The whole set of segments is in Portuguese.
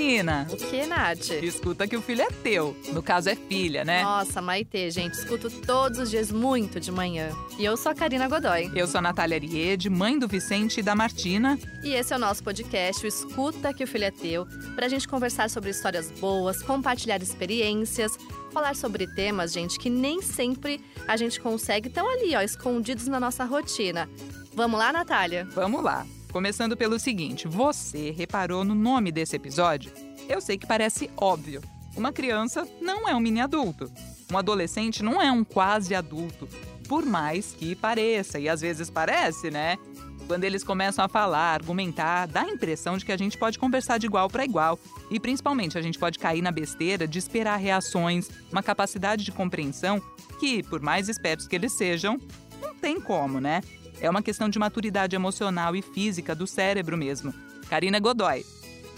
Karina. O que, Nath? Escuta que o filho é teu. No caso, é filha, né? Nossa, Maitê, gente, escuto todos os dias muito de manhã. E eu sou a Karina Godoy. Eu sou a Natália Ariede, mãe do Vicente e da Martina. E esse é o nosso podcast, o Escuta que o Filho é Teu, pra gente conversar sobre histórias boas, compartilhar experiências, falar sobre temas, gente, que nem sempre a gente consegue, estão ali, ó, escondidos na nossa rotina. Vamos lá, Natália? Vamos lá. Começando pelo seguinte: você reparou no nome desse episódio? Eu sei que parece óbvio. Uma criança não é um mini adulto. Um adolescente não é um quase adulto. Por mais que pareça, e às vezes parece, né? Quando eles começam a falar, argumentar, dá a impressão de que a gente pode conversar de igual para igual. E principalmente a gente pode cair na besteira de esperar reações, uma capacidade de compreensão que, por mais espertos que eles sejam, não tem como, né? É uma questão de maturidade emocional e física do cérebro mesmo. Karina Godoy.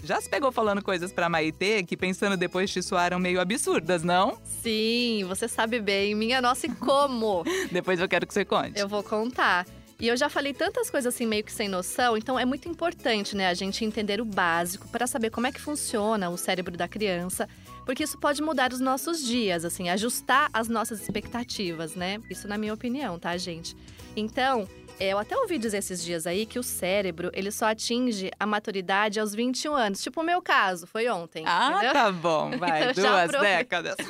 Já se pegou falando coisas pra Maitê que pensando depois te soaram meio absurdas, não? Sim, você sabe bem, minha nossa, e como? depois eu quero que você conte. Eu vou contar. E eu já falei tantas coisas assim meio que sem noção, então é muito importante, né, a gente entender o básico para saber como é que funciona o cérebro da criança, porque isso pode mudar os nossos dias, assim, ajustar as nossas expectativas, né? Isso na minha opinião, tá, gente? Então, eu até ouvi dizer esses dias aí que o cérebro, ele só atinge a maturidade aos 21 anos. Tipo o meu caso, foi ontem. Ah, entendeu? tá bom, vai, Então, duas décadas.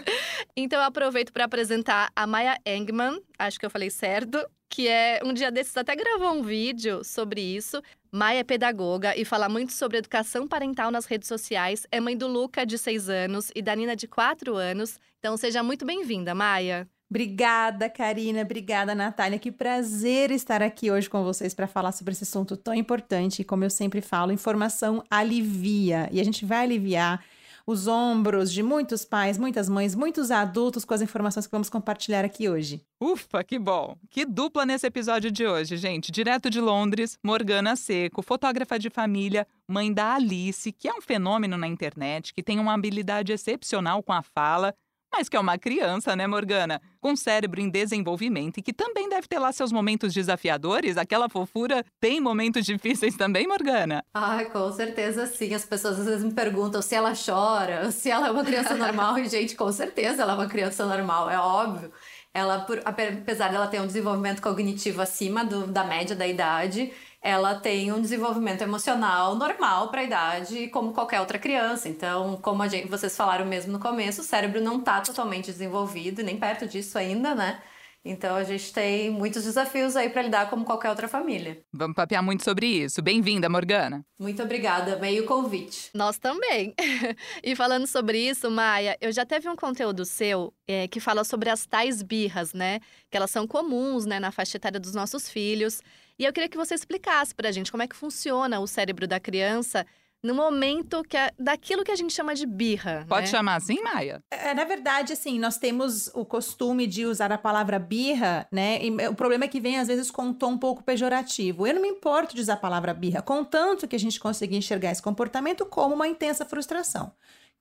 Então eu aproveito para apresentar a Maya Engman, acho que eu falei certo, que é um dia desses até gravou um vídeo sobre isso. Maia é pedagoga e fala muito sobre educação parental nas redes sociais. É mãe do Luca, de 6 anos, e da Nina, de 4 anos. Então seja muito bem-vinda, Maia. Obrigada, Karina. Obrigada, Natália. Que prazer estar aqui hoje com vocês para falar sobre esse assunto tão importante. E como eu sempre falo, informação alivia. E a gente vai aliviar os ombros de muitos pais, muitas mães, muitos adultos com as informações que vamos compartilhar aqui hoje. Ufa, que bom! Que dupla nesse episódio de hoje, gente. Direto de Londres, Morgana Seco, fotógrafa de família, mãe da Alice, que é um fenômeno na internet, que tem uma habilidade excepcional com a fala, mas que é uma criança, né, Morgana? Com cérebro em desenvolvimento e que também deve ter lá seus momentos desafiadores. Aquela fofura tem momentos difíceis também, Morgana? Ai, com certeza sim. As pessoas às vezes me perguntam se ela chora, se ela é uma criança normal. E, gente, com certeza ela é uma criança normal, é óbvio. Ela, por- apesar dela ter um desenvolvimento cognitivo acima do- da média da idade, ela tem um desenvolvimento emocional normal para a idade, como qualquer outra criança. Então, como a gente, vocês falaram mesmo no começo, o cérebro não está totalmente desenvolvido, nem perto disso ainda, né? Então, a gente tem muitos desafios aí para lidar como qualquer outra família. Vamos papear muito sobre isso. Bem-vinda, Morgana. Muito obrigada, meio convite. Nós também. e falando sobre isso, Maia, eu já teve um conteúdo seu é, que fala sobre as tais birras, né? Que elas são comuns, né, na faixa etária dos nossos filhos. E eu queria que você explicasse pra gente como é que funciona o cérebro da criança no momento que a- daquilo que a gente chama de birra. Pode né? chamar assim, Maia? É, na verdade, assim, nós temos o costume de usar a palavra birra, né? E o problema é que vem, às vezes, com um tom um pouco pejorativo. Eu não me importo de usar a palavra birra, contanto que a gente consiga enxergar esse comportamento como uma intensa frustração.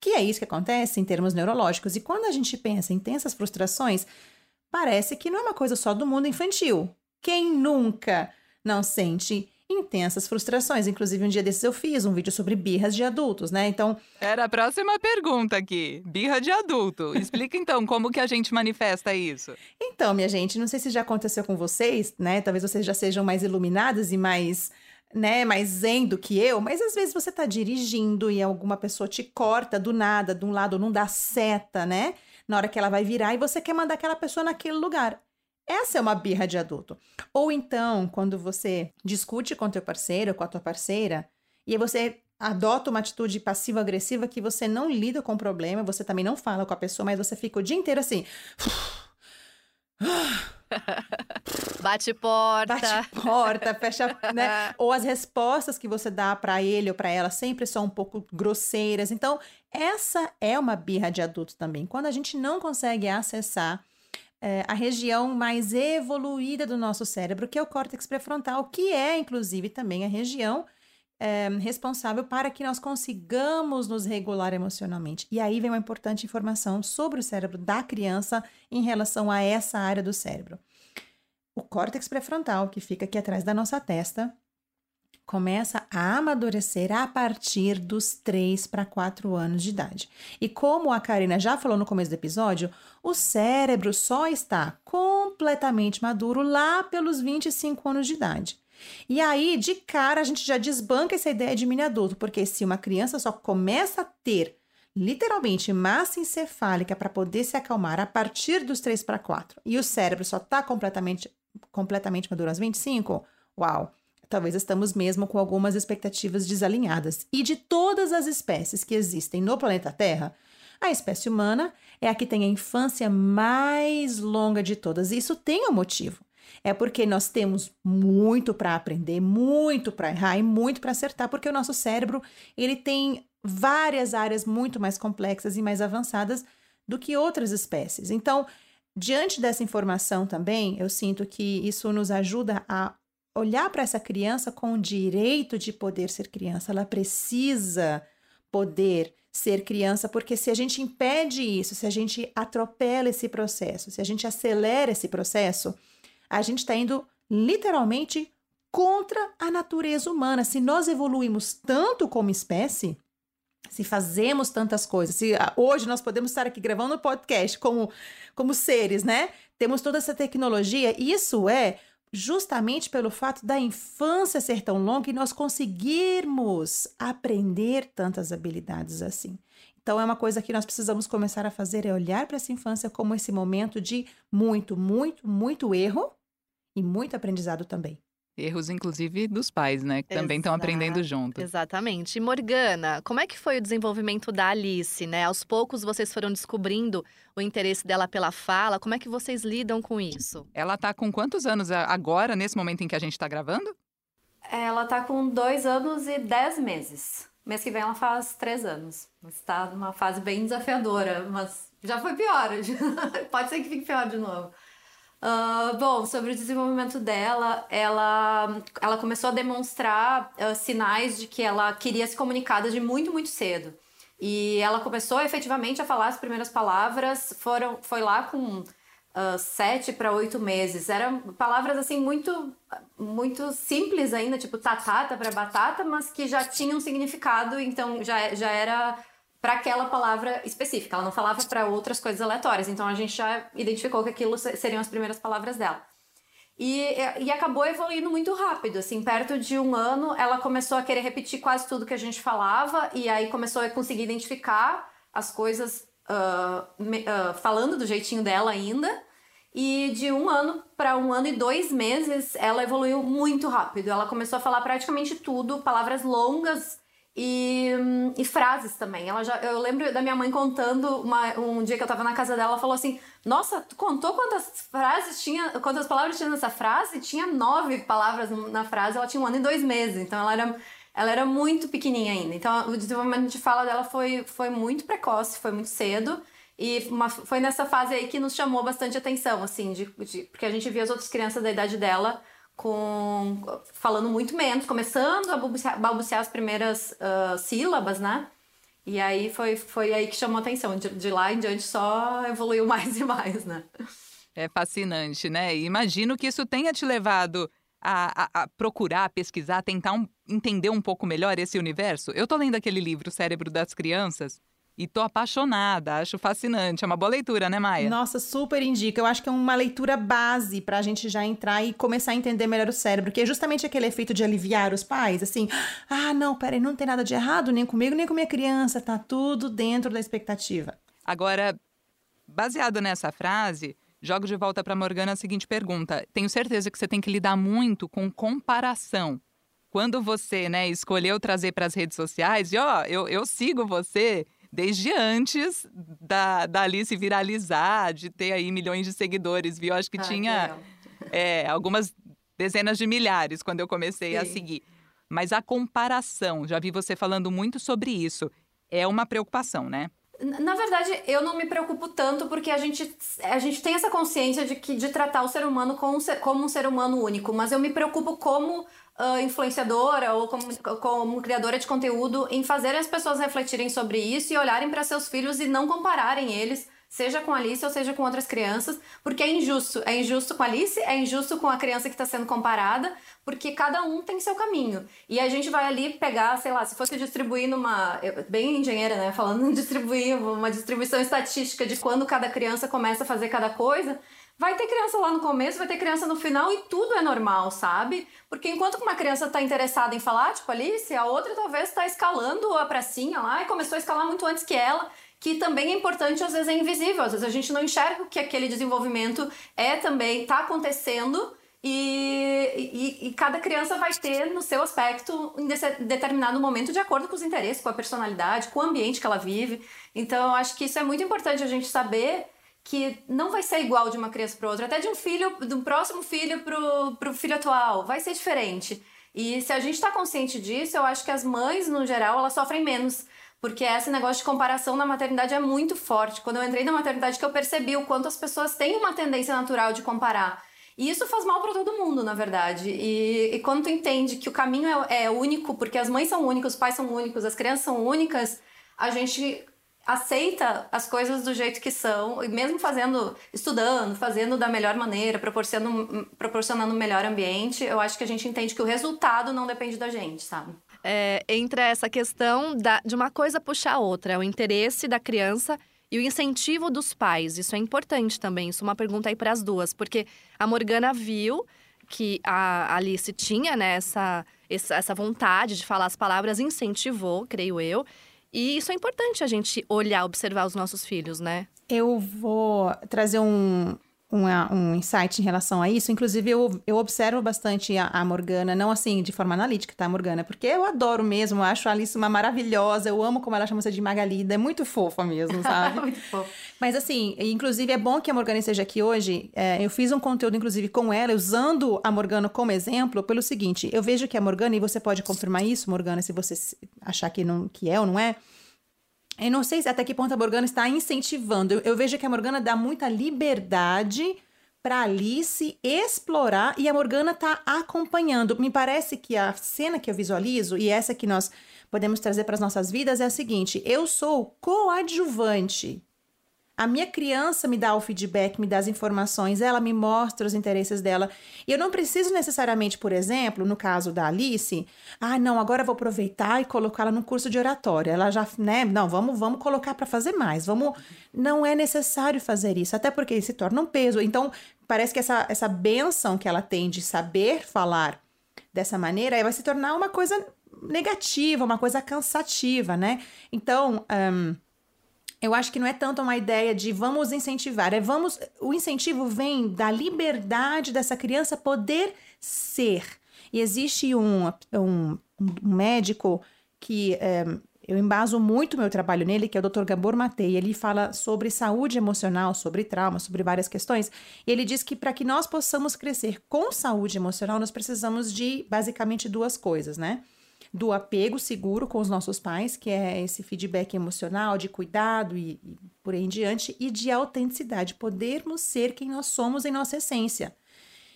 Que é isso que acontece em termos neurológicos. E quando a gente pensa em intensas frustrações, parece que não é uma coisa só do mundo infantil. Quem nunca não sente intensas frustrações? Inclusive, um dia desses eu fiz um vídeo sobre birras de adultos, né? Então, Era a próxima pergunta aqui. Birra de adulto. Explica então como que a gente manifesta isso. Então, minha gente, não sei se já aconteceu com vocês, né? Talvez vocês já sejam mais iluminadas e mais, né, mais zen do que eu, mas às vezes você tá dirigindo e alguma pessoa te corta do nada, de um lado, não dá seta, né? Na hora que ela vai virar e você quer mandar aquela pessoa naquele lugar. Essa é uma birra de adulto. Ou então, quando você discute com teu parceiro, com a tua parceira, e você adota uma atitude passivo-agressiva que você não lida com o problema, você também não fala com a pessoa, mas você fica o dia inteiro assim. Bate porta. Bate porta, fecha, né? Ou as respostas que você dá pra ele ou pra ela sempre são um pouco grosseiras. Então, essa é uma birra de adulto também. Quando a gente não consegue acessar é, a região mais evoluída do nosso cérebro, que é o córtex pré-frontal, que é, inclusive, também a região é, responsável para que nós consigamos nos regular emocionalmente. E aí vem uma importante informação sobre o cérebro da criança em relação a essa área do cérebro. O córtex pré-frontal, que fica aqui atrás da nossa testa, começa a amadurecer a partir dos 3 para 4 anos de idade. E como a Karina já falou no começo do episódio, o cérebro só está completamente maduro lá pelos 25 anos de idade. E aí, de cara, a gente já desbanca essa ideia de mini adulto, porque se uma criança só começa a ter literalmente massa encefálica para poder se acalmar a partir dos 3 para 4 e o cérebro só está completamente, completamente maduro aos 25, uau! Talvez estamos mesmo com algumas expectativas desalinhadas. E de todas as espécies que existem no planeta Terra, a espécie humana é a que tem a infância mais longa de todas. E isso tem um motivo. É porque nós temos muito para aprender, muito para errar e muito para acertar, porque o nosso cérebro, ele tem várias áreas muito mais complexas e mais avançadas do que outras espécies. Então, diante dessa informação também, eu sinto que isso nos ajuda a olhar para essa criança com o direito de poder ser criança. Ela precisa poder ser criança, porque se a gente impede isso, se a gente atropela esse processo, se a gente acelera esse processo, a gente está indo literalmente contra a natureza humana. Se nós evoluímos tanto como espécie, se fazemos tantas coisas, se ah, hoje nós podemos estar aqui gravando podcast como, como seres, né? Temos toda essa tecnologia, isso é justamente pelo fato da infância ser tão longa e nós conseguirmos aprender tantas habilidades assim. Então, é uma coisa que nós precisamos começar a fazer, é olhar para essa infância como esse momento de muito, muito, muito erro, e muito aprendizado também. Erros, inclusive, dos pais, né? Que também estão aprendendo junto. Exatamente. E Morgana, como é que foi o desenvolvimento da Alice, né? Aos poucos vocês foram descobrindo o interesse dela pela fala. Como é que vocês lidam com isso? Ela tá com quantos anos agora, nesse momento em que a gente tá gravando? Ela tá com dois anos e dez meses. Mês que vem ela faz três anos. Está numa fase bem desafiadora, mas já foi pior. Pode ser que fique pior de novo. Uh, bom, sobre o desenvolvimento dela, ela, ela começou a demonstrar uh, sinais de que ela queria se comunicar desde muito, muito cedo. E ela começou efetivamente a falar as primeiras palavras, foram, foi lá com uh, sete para oito meses. Eram palavras assim muito, muito simples ainda, tipo tatata para batata, mas que já tinham significado, então já, já era para aquela palavra específica. Ela não falava para outras coisas aleatórias. Então a gente já identificou que aquilo seriam as primeiras palavras dela. E, e acabou evoluindo muito rápido, assim, perto de um ano ela começou a querer repetir quase tudo que a gente falava e aí começou a conseguir identificar as coisas uh, uh, falando do jeitinho dela ainda. E de um ano para um ano e dois meses, ela evoluiu muito rápido. Ela começou a falar praticamente tudo, palavras longas, e, e, frases também. Ela já, eu lembro da minha mãe contando uma, um dia que eu tava na casa dela, ela falou assim: Nossa, tu contou quantas frases tinha, quantas palavras tinha nessa frase? Tinha nove palavras na frase, ela tinha um ano e dois meses, então ela era, ela era muito pequenininha ainda. Então o desenvolvimento de fala dela foi, foi muito precoce, foi muito cedo. E uma, foi nessa fase aí que nos chamou bastante atenção, assim, de, de, porque a gente via as outras crianças da idade dela com falando muito menos, começando a balbuciar, balbuciar as primeiras uh, sílabas, né? E aí foi, foi aí que chamou a atenção. De, de, lá em diante só evoluiu mais e mais, né? É fascinante, né? imagino que isso tenha te levado a, a, a procurar, pesquisar, tentar um, entender um pouco melhor esse universo. Eu tô lendo aquele livro, Cérebro das Crianças, e tô apaixonada, acho fascinante. É uma boa leitura, né, Maia? Nossa, super indica. Eu acho que é uma leitura base pra gente já entrar e começar a entender melhor o cérebro, que é justamente aquele efeito de aliviar os pais, assim, ah, não, peraí, não tem nada de errado nem comigo, nem com minha criança, tá tudo dentro da expectativa. Agora, baseado nessa frase, jogo de volta para Morgana a seguinte pergunta: tenho certeza que você tem que lidar muito com comparação. Quando você, né, escolheu trazer para as redes sociais, e ó, eu, eu sigo você, desde antes da, da Alice viralizar, de ter aí milhões de seguidores, viu? Acho que ah, tinha é, algumas dezenas de milhares quando eu comecei Sim. a seguir. Mas a comparação, já vi você falando muito sobre isso, é uma preocupação, né? Na verdade, eu não me preocupo tanto porque a gente, a gente tem essa consciência de que de tratar o ser humano como um ser, como um ser humano único, mas eu me preocupo como uh, influenciadora ou como, como criadora de conteúdo em fazer as pessoas refletirem sobre isso e olharem para seus filhos e não compararem eles seja com a Alice ou seja com outras crianças, porque é injusto. É injusto com a Alice, é injusto com a criança que está sendo comparada, porque cada um tem seu caminho. E a gente vai ali pegar, sei lá, se fosse distribuir numa. Bem engenheira, né? Falando distribuir, uma distribuição estatística de quando cada criança começa a fazer cada coisa. Vai ter criança lá no começo, vai ter criança no final e tudo é normal, sabe? Porque enquanto uma criança está interessada em falar, tipo Alice, a outra talvez está escalando a pracinha lá e começou a escalar muito antes que ela que também é importante, às vezes é invisível, às vezes a gente não enxerga que aquele desenvolvimento é também, está acontecendo e, e, e, cada criança vai ter no seu aspecto em determinado momento de acordo com os interesses, com a personalidade, com o ambiente que ela vive. Então, acho que isso é muito importante a gente saber que não vai ser igual de uma criança para outra, até de um filho, de um próximo filho para o filho atual, vai ser diferente. E se a gente está consciente disso, eu acho que as mães, no geral, elas sofrem menos porque esse negócio de comparação na maternidade é muito forte. Quando eu entrei na maternidade que eu percebi o quanto as pessoas têm uma tendência natural de comparar. E isso faz mal para todo mundo, na verdade. E, e, quando tu entende que o caminho é, é único, porque as mães são únicas, os pais são únicos, as crianças são únicas, a gente aceita as coisas do jeito que são, e mesmo fazendo, estudando, fazendo da melhor maneira, proporcionando, proporcionando um melhor ambiente, eu acho que a gente entende que o resultado não depende da gente, sabe? É, entra essa questão da, de uma coisa puxar a outra, é o interesse da criança e o incentivo dos pais. Isso é importante também. Isso é uma pergunta aí para as duas, porque a Morgana viu que a Alice tinha né, essa, essa vontade de falar as palavras, incentivou, creio eu. E isso é importante a gente olhar, observar os nossos filhos, né? Eu vou trazer um, uma, um insight em relação a isso. Inclusive, eu, eu observo bastante a, a, Morgana, não assim de forma analítica, tá, Morgana? Porque eu adoro mesmo, eu acho a Alice uma maravilhosa, eu amo como ela chama você de Magalida, é muito fofa mesmo, sabe? muito fofa. Mas assim, inclusive é bom que a Morgana esteja aqui hoje. É, eu fiz um conteúdo, inclusive, com ela, usando a Morgana como exemplo, pelo seguinte: eu vejo que a Morgana, e você pode confirmar isso, Morgana, se você achar que, não, que é ou não é eu não sei até que ponto a Morgana está incentivando. Eu, eu vejo que a Morgana dá muita liberdade para Alice explorar e a Morgana está acompanhando. Me parece que a cena que eu visualizo e essa que nós podemos trazer para as nossas vidas é a seguinte: eu sou coadjuvante a minha criança me dá o feedback, me dá as informações, ela me mostra os interesses dela. E eu não preciso necessariamente, por exemplo, no caso da Alice, ah, não, agora vou aproveitar e colocá-la no curso de oratória. Ela já, né? Não, vamos, vamos colocar para fazer mais. Vamos, não é necessário fazer isso, até porque se torna um peso. Então, parece que essa essa benção que ela tem de saber falar dessa maneira, vai se tornar uma coisa negativa, uma coisa cansativa, né? Então, um, eu acho que não é tanto uma ideia de vamos incentivar, é vamos. O incentivo vem da liberdade dessa criança poder ser. E existe um, um, um médico que é, eu embaso muito meu trabalho nele, que é o Dr. Gabor Matei. Ele fala sobre saúde emocional, sobre trauma, sobre várias questões. E ele diz que para que nós possamos crescer com saúde emocional, nós precisamos de basicamente duas coisas, né? Do apego seguro com os nossos pais, que é esse feedback emocional, de cuidado e, e por aí em diante, e de autenticidade, podermos ser quem nós somos em nossa essência.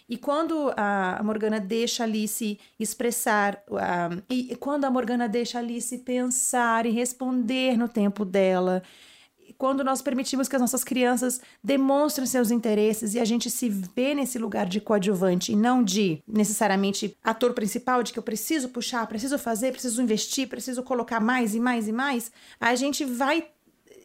E quando a Morgana deixa Alice expressar, uh, e quando a Morgana deixa Alice pensar e responder no tempo dela, quando nós permitimos que as nossas crianças demonstrem seus interesses e a gente se vê nesse lugar de coadjuvante e não de necessariamente ator principal, de que eu preciso puxar, preciso fazer, preciso investir, preciso colocar mais e mais e mais, a gente vai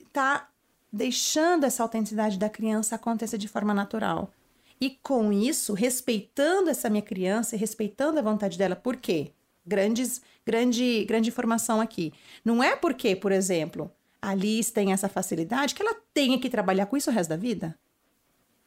estar tá deixando essa autenticidade da criança acontecer de forma natural. E com isso, respeitando essa minha criança e respeitando a vontade dela, por quê? Grandes, grande, grande informação aqui. Não é porque, por exemplo, a Liz tem essa facilidade, que ela tenha que trabalhar com isso o resto da vida.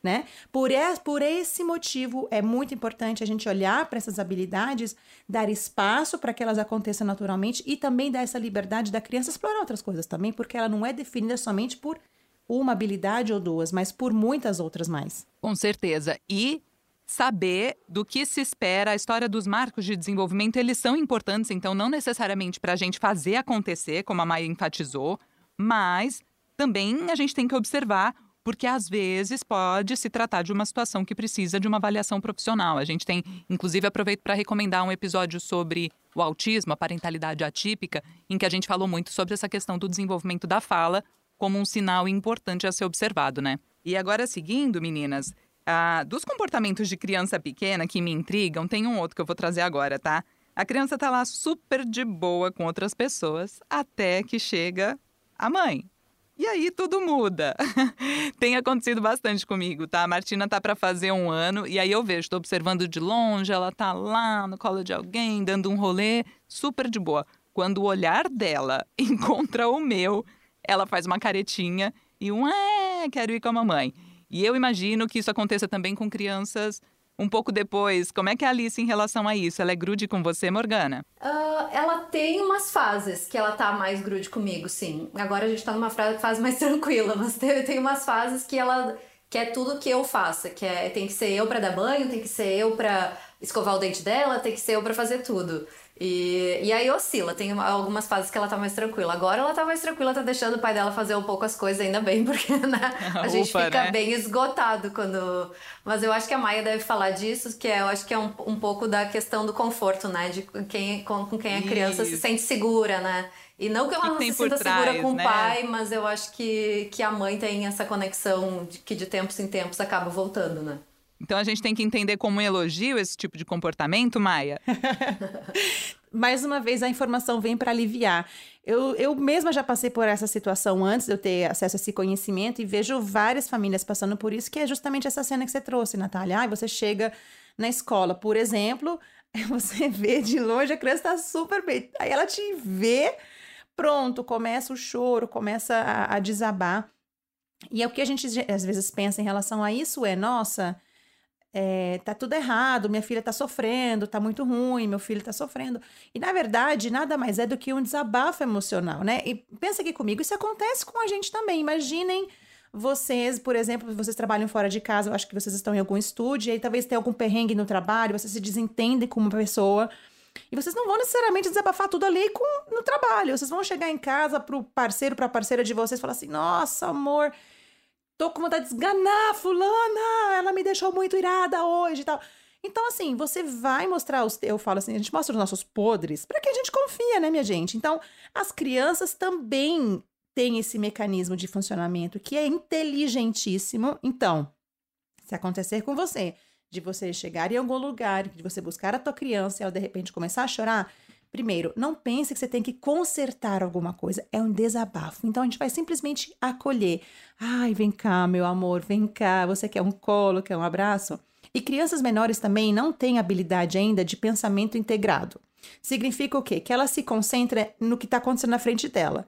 Né? Por, es, por esse motivo, é muito importante a gente olhar para essas habilidades, dar espaço para que elas aconteçam naturalmente e também dar essa liberdade da criança explorar outras coisas também, porque ela não é definida somente por uma habilidade ou duas, mas por muitas outras mais. Com certeza. E saber do que se espera, a história dos marcos de desenvolvimento, eles são importantes, então não necessariamente para a gente fazer acontecer, como a Maia enfatizou, mas também a gente tem que observar porque às vezes pode se tratar de uma situação que precisa de uma avaliação profissional. A gente tem, inclusive, aproveito para recomendar um episódio sobre o autismo, a parentalidade atípica, em que a gente falou muito sobre essa questão do desenvolvimento da fala como um sinal importante a ser observado, né? E agora, seguindo, meninas, ah, dos comportamentos de criança pequena que me intrigam, tem um outro que eu vou trazer agora, tá? A criança tá lá super de boa com outras pessoas, até que chega a mãe. E aí tudo muda. Tem acontecido bastante comigo, tá? A Martina tá para fazer um ano e aí eu vejo, tô observando de longe, ela tá lá no colo de alguém, dando um rolê, super de boa. Quando o olhar dela encontra o meu, ela faz uma caretinha e um é, quero ir com a mamãe. E eu imagino que isso aconteça também com crianças um pouco depois, como é que é a Alice em relação a isso? Ela é grude com você, Morgana? Uh, ela tem umas fases que ela tá mais grude comigo, sim. Agora a gente tá numa fase mais tranquila, mas tem, tem umas fases que ela quer tudo que eu faça, que é tem que ser eu para dar banho, tem que ser eu para escovar o dente dela, tem que ser eu para fazer tudo. E, e aí oscila, tem algumas fases que ela tá mais tranquila. Agora ela tá mais tranquila, tá deixando o pai dela fazer um pouco as coisas, ainda bem, porque né, a gente Ufa, fica né? bem esgotado quando. Mas eu acho que a Maia deve falar disso, que é, eu acho que é um, um pouco da questão do conforto, né? De quem, com, com quem a criança Isso. se sente segura, né? E não que ela não se sinta trás, segura com né? o pai, mas eu acho que, que a mãe tem essa conexão de, que de tempos em tempos acaba voltando, né? Então a gente tem que entender como um elogio esse tipo de comportamento, Maia? Mais uma vez, a informação vem para aliviar. Eu, eu mesma já passei por essa situação antes de eu ter acesso a esse conhecimento e vejo várias famílias passando por isso, que é justamente essa cena que você trouxe, Natália. Ah, você chega na escola, por exemplo, você vê de longe a criança está super bem. Aí ela te vê, pronto, começa o choro, começa a, a desabar. E é o que a gente às vezes pensa em relação a isso é, nossa, é, tá tudo errado, minha filha tá sofrendo, tá muito ruim, meu filho tá sofrendo. E na verdade, nada mais é do que um desabafo emocional, né? E pensa aqui comigo, isso acontece com a gente também. Imaginem vocês, por exemplo, vocês trabalham fora de casa, eu acho que vocês estão em algum estúdio, e aí talvez tenha algum perrengue no trabalho, você se desentende com uma pessoa. E vocês não vão necessariamente desabafar tudo ali com, no trabalho. Vocês vão chegar em casa pro parceiro, pra parceira de vocês falar assim: nossa, amor, tô com vontade de esganar fulana, ela me deixou muito irada hoje e tal. Então, assim, você vai mostrar os. Eu falo assim, a gente mostra os nossos podres para que a gente confia, né, minha gente? Então, as crianças também têm esse mecanismo de funcionamento que é inteligentíssimo. Então, se acontecer com você, de você chegar em algum lugar, de você buscar a tua criança e ela de repente começar a chorar, Primeiro, não pense que você tem que consertar alguma coisa, é um desabafo. Então a gente vai simplesmente acolher. Ai, vem cá, meu amor, vem cá. Você quer um colo, quer um abraço? E crianças menores também não têm habilidade ainda de pensamento integrado. Significa o quê? Que ela se concentra no que está acontecendo na frente dela.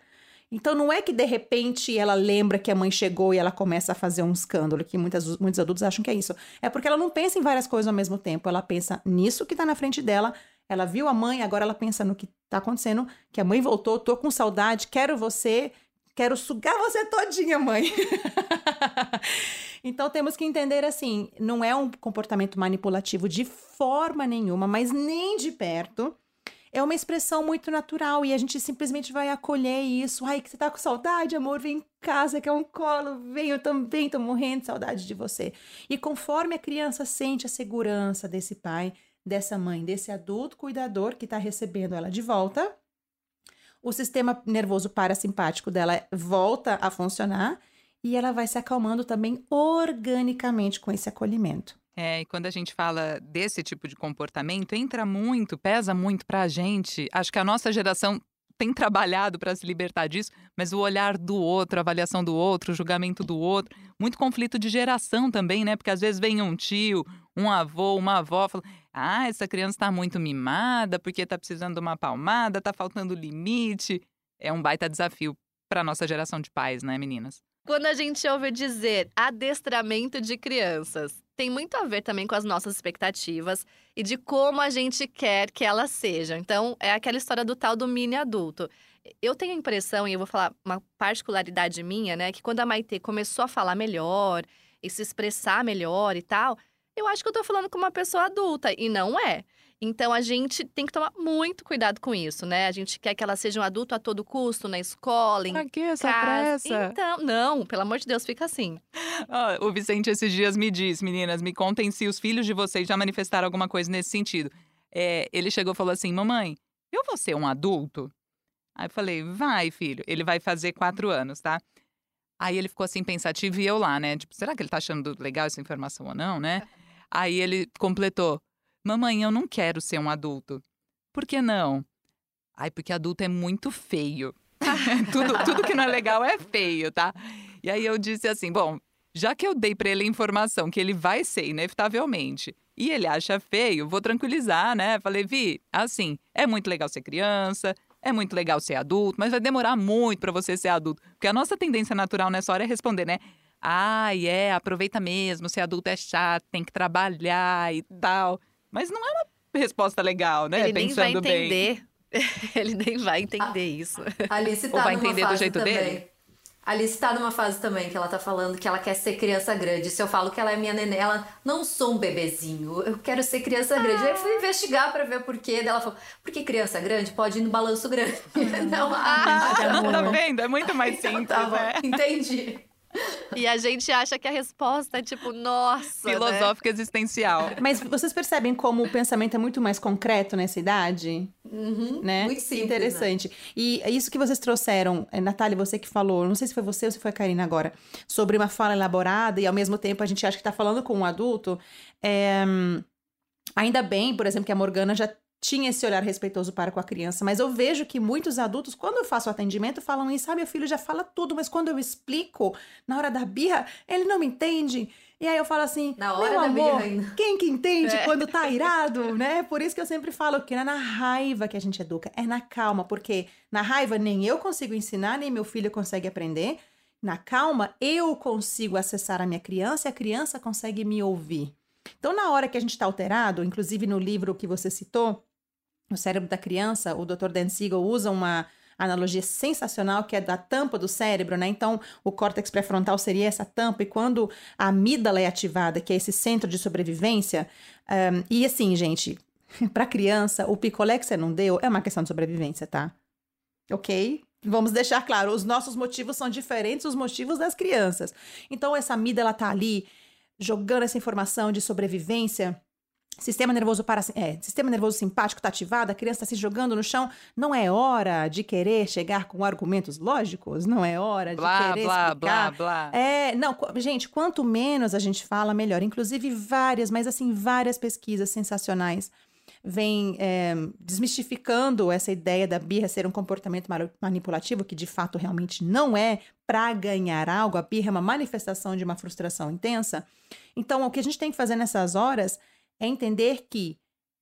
Então não é que de repente ela lembra que a mãe chegou e ela começa a fazer um escândalo, que muitas, muitos adultos acham que é isso. É porque ela não pensa em várias coisas ao mesmo tempo. Ela pensa nisso que está na frente dela ela viu a mãe, agora ela pensa no que tá acontecendo, que a mãe voltou, tô com saudade, quero você, quero sugar você todinha, mãe. então temos que entender assim, não é um comportamento manipulativo de forma nenhuma, mas nem de perto. É uma expressão muito natural e a gente simplesmente vai acolher isso. Ai, que você tá com saudade, amor, vem em casa, quer um colo, vem, eu também tô morrendo de saudade de você. E conforme a criança sente a segurança desse pai, dessa mãe, desse adulto cuidador que está recebendo ela de volta, o sistema nervoso parasimpático dela volta a funcionar e ela vai se acalmando também organicamente com esse acolhimento. É, e quando a gente fala desse tipo de comportamento, entra muito, pesa muito para a gente. Acho que a nossa geração tem trabalhado para se libertar disso, mas o olhar do outro, a avaliação do outro, o julgamento do outro, muito conflito de geração também, né? Porque às vezes vem um tio, um avô, uma avó, fala: "Ah, essa criança está muito mimada, porque está precisando de uma palmada, está faltando limite". É um baita desafio para nossa geração de pais, né, meninas? Quando a gente ouve dizer adestramento de crianças, tem muito a ver também com as nossas expectativas e de como a gente quer que elas sejam. Então, é aquela história do tal do mini adulto. Eu tenho a impressão, e eu vou falar uma particularidade minha, né, que quando a Maitê começou a falar melhor e se expressar melhor e tal, eu acho que eu tô falando com uma pessoa adulta, e não é. Então a gente tem que tomar muito cuidado com isso, né? A gente quer que ela seja um adulto a todo custo, na escola, em Pra que essa casa. pressa? Então, não, pelo amor de Deus, fica assim. Ah, o Vicente esses dias me diz, meninas, me contem se os filhos de vocês já manifestaram alguma coisa nesse sentido. É, ele chegou e falou assim, mamãe, eu vou ser um adulto? Aí eu falei, vai, filho. Ele vai fazer quatro anos, tá? Aí ele ficou assim pensativo e eu lá, né? Tipo, será que ele tá achando legal essa informação ou não, né? Aí ele completou, mamãe, eu não quero ser um adulto. Por que não? Ai, porque adulto é muito feio. tudo, tudo que não é legal é feio, tá? E aí eu disse assim, bom, já que eu dei pra ele a informação que ele vai ser inevitavelmente e ele acha feio, vou tranquilizar, né? Falei, Vi, assim, é muito legal ser criança, é muito legal ser adulto, mas vai demorar muito pra você ser adulto. Porque a nossa tendência natural nessa hora é responder, né? Ai, é, aproveita mesmo, ser adulto é chato, tem que trabalhar e tal. Mas não é uma resposta legal, né? Ele nem vai Pensando bem. entender. Ele nem vai entender isso. A Alice tá Ou vai numa entender do fase jeito também. dele? A Alice tá numa fase também que ela tá falando que ela quer ser criança grande. Se eu falo que ela é minha neném, ela não sou um bebezinho, eu quero ser criança grande. Aí eu fui investigar pra ver o porquê. Daí ela falou: porque criança grande pode ir no balanço grande. não, ah, tá vendo? É muito mais simples, tá bom, né? entendi. E a gente acha que a resposta é tipo, nossa. né? Filosófica existencial. Mas vocês percebem como o pensamento é muito mais concreto nessa idade? Uhum, né? Muito simples. Interessante. E é isso que vocês trouxeram, eh, Natália, você que falou, não sei se foi você ou se foi a Karina agora, sobre uma fala elaborada e ao mesmo tempo a gente acha que está falando com um adulto. É, ainda bem, por exemplo, que a Morgana já tinha esse olhar respeitoso para com a criança, mas eu vejo que muitos adultos, quando eu faço atendimento, falam isso, ah, meu filho já fala tudo, mas quando eu explico, na hora da birra, ele não me entende. E aí eu falo assim, Na hora meu da amor, birra ainda. quem que entende É. quando tá irado, né? Por isso que eu sempre falo que não é na raiva que a gente educa, é na calma, porque na raiva nem eu consigo ensinar, nem meu filho consegue aprender. Na calma, eu consigo acessar a minha criança e a criança consegue me ouvir. Então, na hora que a gente está alterado, inclusive no livro que você citou, O Cérebro da Criança, o Dr. Dan Siegel usa uma analogia sensacional que é da tampa do cérebro, né? Então, o córtex pré-frontal seria essa tampa, e quando a amígdala é ativada, que é esse centro de sobrevivência, ahn, e assim, gente, para criança, o picolé que você não deu é uma questão de sobrevivência, tá? Ok? Vamos deixar claro, os nossos motivos são diferentes dos motivos das crianças. Então, essa amígdala tá ali jogando essa informação de sobrevivência. Sistema nervoso para, é, sistema nervoso simpático tá ativado, a criança está se jogando no chão. Não é hora de querer chegar com argumentos lógicos, não é hora de Blá, querer blá, explicar. blá, blá. É, não, gente, quanto menos a gente fala, melhor. Inclusive várias, mas assim, várias pesquisas sensacionais vêm é, desmistificando essa ideia da birra ser um comportamento manipulativo, que de fato realmente não é para ganhar algo. A birra é uma manifestação de uma frustração intensa. Então, o que a gente tem que fazer nessas horas é entender que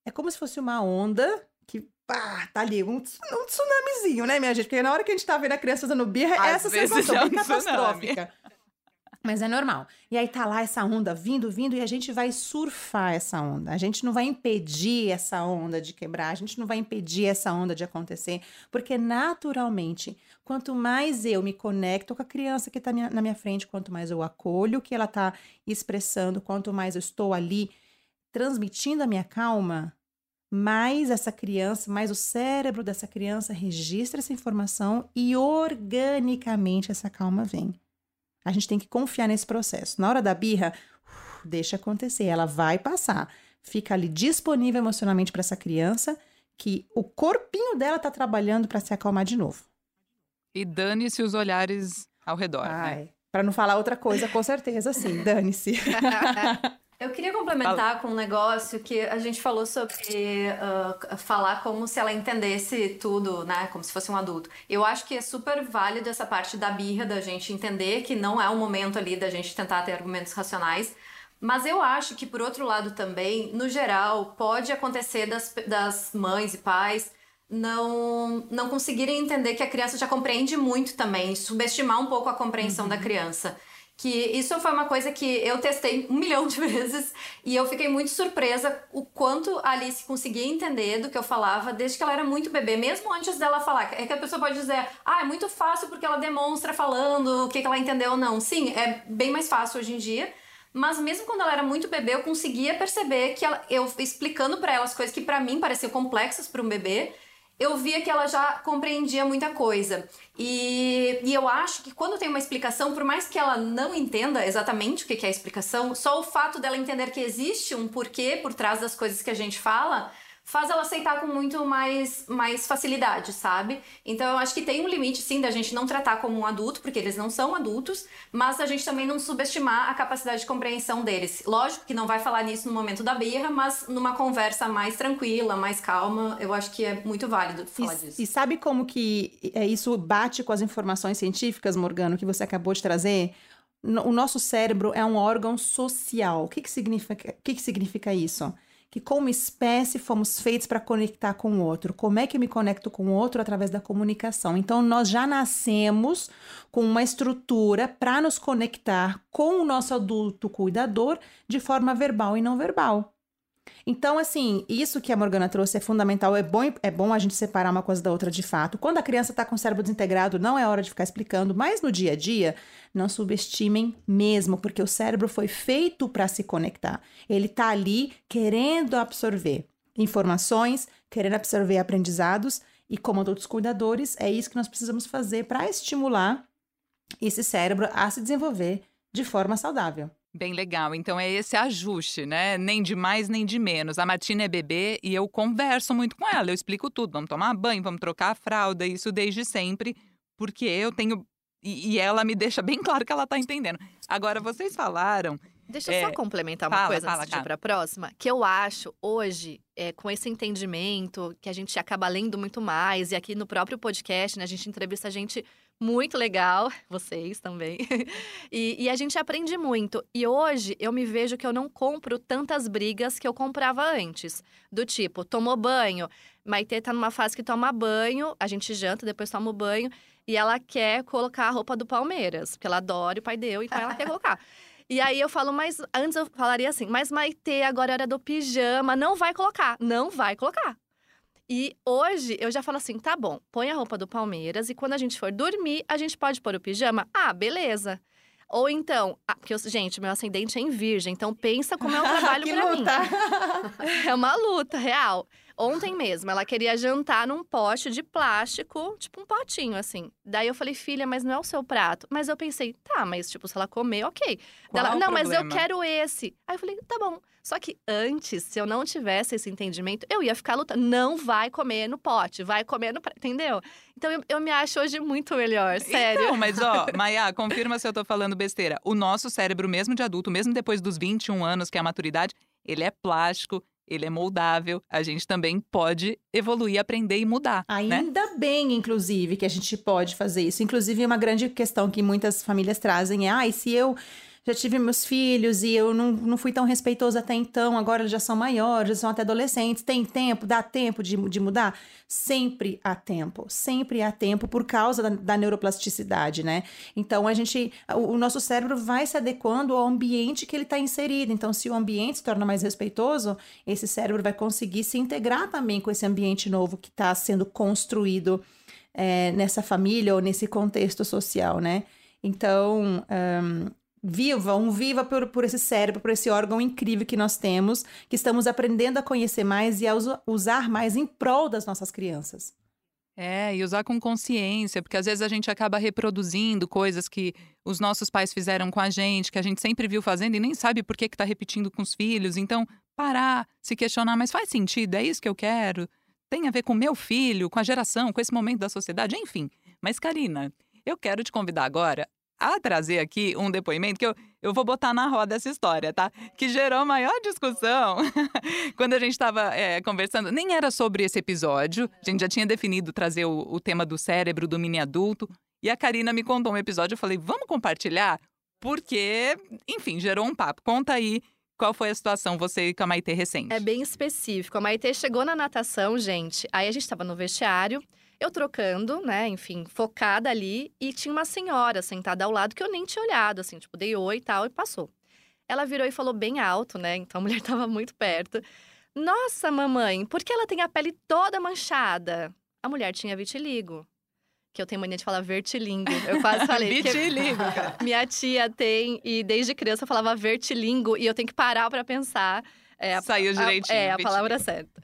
é como se fosse uma onda que pá, tá ali, um, um tsunamizinho, né, minha gente? Porque na hora que a gente tá vendo a criança fazendo birra, Às essa sensação é um catastrófica. Mas é normal. E aí tá lá essa onda vindo, vindo, e a gente vai surfar essa onda. A gente não vai impedir essa onda de quebrar, a gente não vai impedir essa onda de acontecer, porque naturalmente, quanto mais eu me conecto com a criança que tá na minha frente, quanto mais eu acolho o que ela tá expressando, quanto mais eu estou ali transmitindo a minha calma, mais essa criança, mais o cérebro dessa criança registra essa informação e organicamente essa calma vem. A gente tem que confiar nesse processo. Na hora da birra, deixa acontecer, ela vai passar. Fica ali disponível emocionalmente para essa criança, que o corpinho dela tá trabalhando para se acalmar de novo. E dane-se os olhares ao redor, né? Para não falar outra coisa, com certeza sim, dane-se. Eu queria complementar com um negócio que a gente falou sobre ah, falar como se ela entendesse tudo, né? Como se fosse um adulto. Eu acho que é super válido essa parte da birra, da gente entender que não é o momento ali da gente tentar ter argumentos racionais. Mas eu acho que, por outro lado, também, no geral, pode acontecer das, das mães e pais não, não conseguirem entender que a criança já compreende muito também, subestimar um pouco a compreensão da criança. Que isso foi uma coisa que eu testei um milhão de vezes e eu fiquei muito surpresa o quanto a Alice conseguia entender do que eu falava desde que ela era muito bebê, mesmo antes dela falar. É que a pessoa pode dizer, ah, é muito fácil porque ela demonstra falando o que ela entendeu ou não. Sim, é bem mais fácil hoje em dia, Mas mesmo quando ela era muito bebê, eu conseguia perceber que ela, eu explicando para ela as coisas que para mim pareciam complexas para um bebê, eu via que ela já compreendia muita coisa. E, e eu acho que quando tem uma explicação, por mais que ela não entenda exatamente o que é a explicação, só o fato dela entender que existe um porquê por trás das coisas que a gente fala, faz ela aceitar com muito mais, mais facilidade, sabe? Então eu acho que tem um limite, sim, da gente não tratar como um adulto, porque eles não são adultos, mas a gente também não subestimar a capacidade de compreensão deles. Lógico que não vai falar nisso no momento da birra, mas numa conversa mais tranquila, mais calma, eu acho que é muito válido falar e, disso. E sabe como que é, isso bate com as informações científicas, Morgano, que você acabou de trazer? O nosso cérebro é um órgão social. O que, que, significa, o que, que significa isso? Que como espécie fomos feitos para conectar com o outro. Como é que eu me conecto com o outro através da comunicação? Então nós já nascemos com uma estrutura para nos conectar com o nosso adulto cuidador de forma verbal e não verbal. Então, assim, isso que a Morgana trouxe é fundamental. É bom, é bom a gente separar uma coisa da outra de fato. Quando a criança está com o cérebro desintegrado, não é hora de ficar explicando, mas no dia a dia, não subestimem mesmo, porque o cérebro foi feito para se conectar. Ele está ali querendo absorver informações, querendo absorver aprendizados, e como adultos cuidadores, é isso que nós precisamos fazer para estimular esse cérebro a se desenvolver de forma saudável. Bem legal. Então é esse ajuste, né? Nem de mais nem de menos. A Martina é bebê e eu converso muito com ela. Eu explico tudo. Vamos tomar banho, vamos trocar a fralda, isso desde sempre, porque eu tenho. E, e ela me deixa bem claro que ela tá entendendo. Agora, vocês falaram. Deixa eu é... só complementar uma fala, coisa fala, antes de ir para a próxima, que eu acho hoje, é, com esse entendimento, que a gente acaba lendo muito mais, e aqui no próprio podcast, né, a gente entrevista a gente muito legal, vocês também. e, e, a gente aprende muito. E hoje eu me vejo que eu não compro tantas brigas que eu comprava antes. Do tipo, tomou banho. Maitê tá numa fase que toma banho, a gente janta, depois toma o banho. E ela quer colocar a roupa do Palmeiras, porque ela adora o pai deu, então ela quer colocar. E aí eu falo, mas antes eu falaria assim, mas Maitê, agora era do pijama, não vai colocar. Não vai colocar. E hoje eu já falo assim: tá bom, põe a roupa do Palmeiras e quando a gente for dormir, a gente pode pôr o pijama? Ah, beleza. Ou então, ah, porque, eu, gente, meu ascendente é em virgem, então pensa como é um trabalho para mim. é uma luta real. Ontem mesmo, ela queria jantar num pote de plástico, tipo um potinho, assim. Daí eu falei, filha, mas não é o seu prato. Mas eu pensei, tá, mas tipo, se ela comer, ok. Qual ela, não, mas eu quero esse. Aí eu falei, tá bom. Só que antes, se eu não tivesse esse entendimento, eu ia ficar lutando. Não vai comer no pote, vai comer no prato, entendeu? Então eu, eu me acho hoje muito melhor, sério. Então, mas ó, Maia, confirma se eu tô falando besteira. O nosso cérebro, mesmo de adulto, mesmo depois dos 21 anos, que é a maturidade, ele é plástico, ele é moldável. A gente também pode evoluir, aprender e mudar. né? Ainda bem, inclusive, que a gente pode fazer isso. Inclusive, uma grande questão que muitas famílias trazem é: ah, e se eu já tive meus filhos e eu não, não fui tão respeitosa até então, agora eles já são maiores, já são até adolescentes, tem tempo, dá tempo de, de mudar? Sempre há tempo, sempre há tempo por causa da, da neuroplasticidade, né? Então a gente, o, o nosso cérebro vai se adequando ao ambiente que ele está inserido. Então, se o ambiente se torna mais respeitoso, esse cérebro vai conseguir se integrar também com esse ambiente novo que está sendo construído é, nessa família ou nesse contexto social, né? Então, um, vivam, viva por, por esse cérebro, por esse órgão incrível que nós temos, que estamos aprendendo a conhecer mais e a usa- usar mais em prol das nossas crianças. É, e usar com consciência, porque às vezes a gente acaba reproduzindo coisas que os nossos pais fizeram com a gente, que a gente sempre viu fazendo e nem sabe por que está repetindo com os filhos. Então, parar, se questionar, mas faz sentido? É isso que eu quero? Tem a ver com meu filho, com a geração, com esse momento da sociedade, enfim. Mas, Karina, eu quero te convidar agora a trazer aqui um depoimento que eu, eu vou botar na roda essa história, tá? Que gerou maior discussão quando a gente estava conversando. Nem era sobre esse episódio, a gente já tinha definido trazer o, o tema do cérebro do mini adulto. E a Karina me contou um episódio, eu falei, vamos compartilhar? Porque, enfim, gerou um papo. Conta aí qual foi a situação, você e com a Maitê recente. É bem específico. A Maitê chegou na natação, gente. Aí a gente tava no vestiário, eu trocando, né, enfim, focada ali, e tinha uma senhora sentada ao lado que eu nem tinha olhado, assim, tipo, dei oi e tal, e passou. Ela virou e falou bem alto, né? Então a mulher tava muito perto. Nossa, mamãe, por que ela tem a pele toda manchada? A mulher tinha vitiligo. que eu tenho mania de falar vertilingo. Eu quase falei. Vitiligo, cara. Minha tia tem, e desde criança eu falava vertilingo, e eu tenho que parar pra pensar. É, a- Saiu a- direitinho. É, a vitiligo. palavra certa.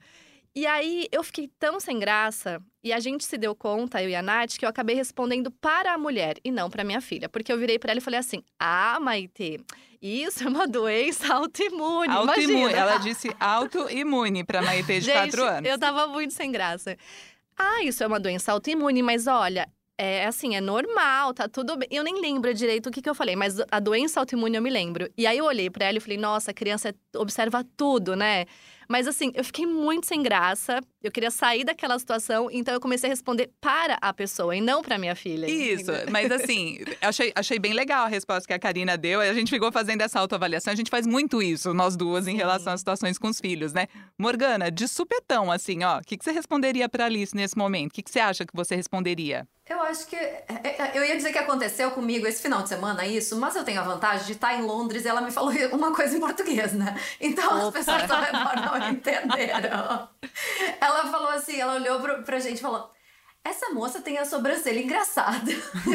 E aí eu fiquei tão sem graça, e a gente se deu conta, eu e a Nath, que eu acabei respondendo para a mulher e não para minha filha. Porque eu virei para ela e falei assim: Ah, Maite, isso é uma doença autoimune. Autoimune. Ela disse autoimune pra Maitê de Gente, 4 anos. eu tava muito sem graça. Ah, isso é uma doença autoimune, mas olha, é assim, é normal, tá tudo bem. Eu nem lembro direito o que, que eu falei, mas a doença autoimune eu me lembro. E aí eu olhei pra ela e falei, nossa, a criança observa tudo, né? Mas assim, eu fiquei muito sem graça. Eu queria sair daquela situação, então eu comecei a responder para a pessoa e não pra minha filha. Isso, mas assim, achei, achei bem legal a resposta que a Karina deu. A gente ficou fazendo essa autoavaliação. A gente faz muito isso, nós duas, em Sim. relação às situações com os filhos, né? Morgana, de supetão, assim, ó, o que, que você responderia pra Alice nesse momento? O que, que você acha que você responderia? Eu acho que. é, é, Eu ia dizer que aconteceu comigo esse final de semana, isso, mas eu tenho a vantagem de estar em Londres e ela me falou uma coisa em português, né? Então Opa. as pessoas ao redor não entenderam. Ela falou assim: ela olhou pra, pra gente e falou. Essa moça tem a sobrancelha engraçada.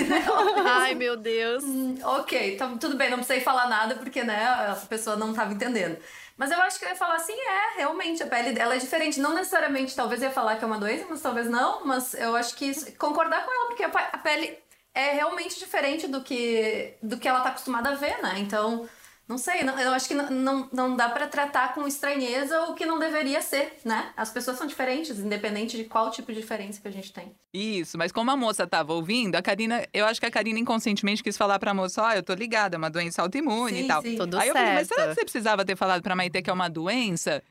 Ai, meu Deus. Hum, ok, então tudo bem, não precisei falar nada porque né, a pessoa não estava entendendo. Mas eu acho que eu ia falar assim, é, realmente, a pele dela é diferente. Não necessariamente, talvez eu ia falar que é uma doença, mas talvez não. Mas eu acho que isso- concordar com ela, porque a, pele é realmente diferente do que, do que ela tá acostumada a ver, né? Então, não sei, não- eu acho que não, não, não dá pra tratar com estranheza o que não deveria ser, né? As pessoas são diferentes, independente de qual tipo de diferença que a gente tem. Isso, mas como a moça tava ouvindo, a Karina, eu acho que a Karina inconscientemente quis falar pra moça, ó, eu tô ligada, é uma doença autoimune Sim, e tal. sim. Tudo Aí eu falei, mas será que certo. você precisava ter falado pra Maite que é uma doença?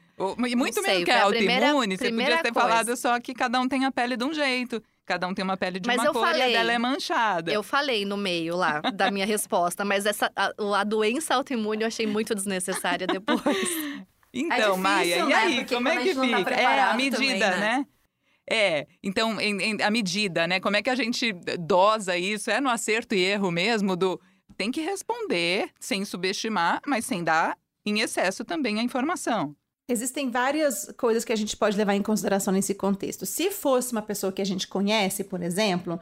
E muito sei, mesmo que é autoimune, você podia ter coisa. falado só que cada um tem a pele de um jeito. Cada um tem uma pele de Mas uma eu cor e a falei. dela é manchada. Eu falei no meio lá da minha resposta, mas essa a, a doença autoimune eu achei muito desnecessária depois. Então, difícil, Maia, e né? aí, Porque como é que não tá fica? é, a preparado medida, também, né? né? É, então, em- em- a medida, né? Como é que a gente dosa isso? É no acerto e erro mesmo do... Tem que responder sem subestimar, mas sem dar em excesso também a informação. Existem várias coisas que a gente pode levar em consideração nesse contexto. Se fosse uma pessoa que a gente conhece, por exemplo,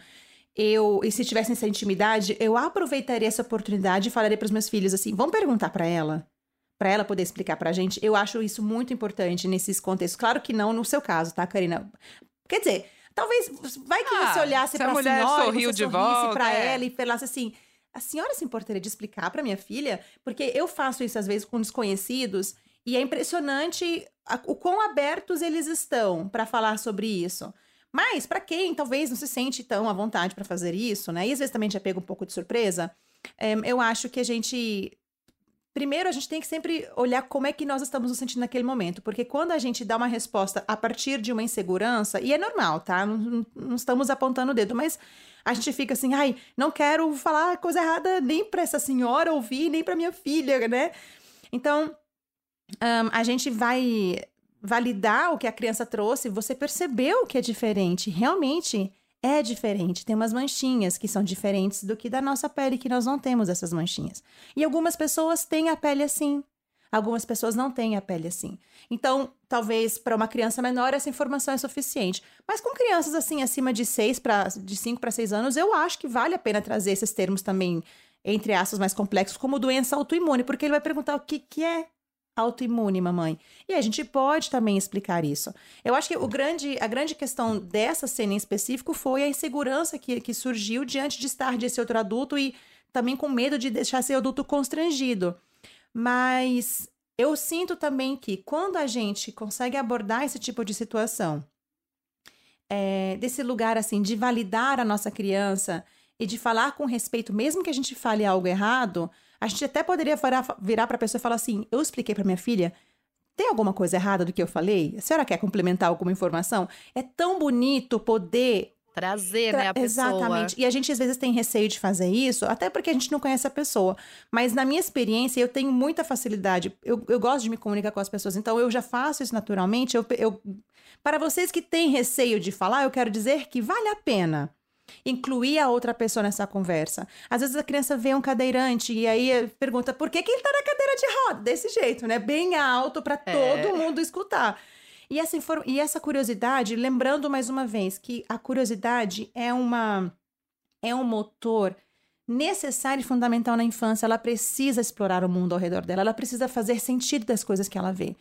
eu e se tivesse essa intimidade, eu aproveitaria essa oportunidade e falaria para os meus filhos assim: vamos perguntar para ela, para ela poder explicar para a gente. Eu acho isso muito importante nesses contextos. Claro que não no seu caso, tá, Karina? Quer dizer, talvez vai que Ah, você olhasse para a mulher senhora, e sorriu de volta, para é. ela e falasse assim: a senhora se importaria de explicar para minha filha? Porque eu faço isso às vezes com desconhecidos e é impressionante o quão abertos eles estão para falar sobre isso. Mas para quem talvez não se sente tão à vontade para fazer isso, né? E às vezes também já pega um pouco de surpresa, eh, eu acho que a gente Primeiro, a gente tem que sempre olhar como é que nós estamos nos sentindo naquele momento, porque quando a gente dá uma resposta a partir de uma insegurança, e é normal, tá? Não- não estamos apontando o dedo, mas a gente fica assim, ai, não quero falar coisa errada nem para essa senhora ouvir, nem para minha filha, né? Então, ahn, a gente vai validar o que a criança trouxe, você percebeu que é diferente, realmente é diferente. Tem umas manchinhas que são diferentes do que da nossa pele, que nós não temos essas manchinhas. E algumas pessoas têm a pele assim. Algumas pessoas não têm a pele assim. Então, talvez para uma criança menor essa informação é suficiente. Mas com crianças assim acima de 6 para de 5 para 6 anos, eu acho que vale a pena trazer esses termos também entre aspas mais complexos, como doença autoimune, porque ele vai perguntar o que que é autoimune, mamãe. E a gente pode também explicar isso. Eu acho que o grande, a grande questão dessa cena em específico foi a insegurança que, que surgiu diante de estar desse outro adulto e também com medo de deixar esse adulto constrangido. Mas eu sinto também que quando a gente consegue abordar esse tipo de situação, é, desse lugar assim, de validar a nossa criança e de falar com respeito, mesmo que a gente fale algo errado, a gente até poderia virar, virar para a pessoa e falar assim: eu expliquei para minha filha. Tem alguma coisa errada do que eu falei? A senhora quer complementar alguma informação? É tão bonito poder Trazer, né, a pessoa. Exatamente. E a gente às vezes tem receio de fazer isso, até porque a gente não conhece a pessoa. Mas na minha experiência, eu tenho muita facilidade. Eu, eu gosto de me comunicar com as pessoas, então eu já faço isso naturalmente. Eu, eu, para vocês que têm receio de falar, eu quero dizer que vale a pena incluir a outra pessoa nessa conversa. Às vezes a criança vê um cadeirante e aí pergunta por que, que ele tá na cadeira de roda? Desse jeito, né? Bem alto para É. todo mundo escutar. E essa, e essa curiosidade, lembrando mais uma vez que a curiosidade é uma é um motor necessário e fundamental na infância. Ela precisa explorar o mundo ao redor dela, ela precisa fazer sentido das coisas que ela vê.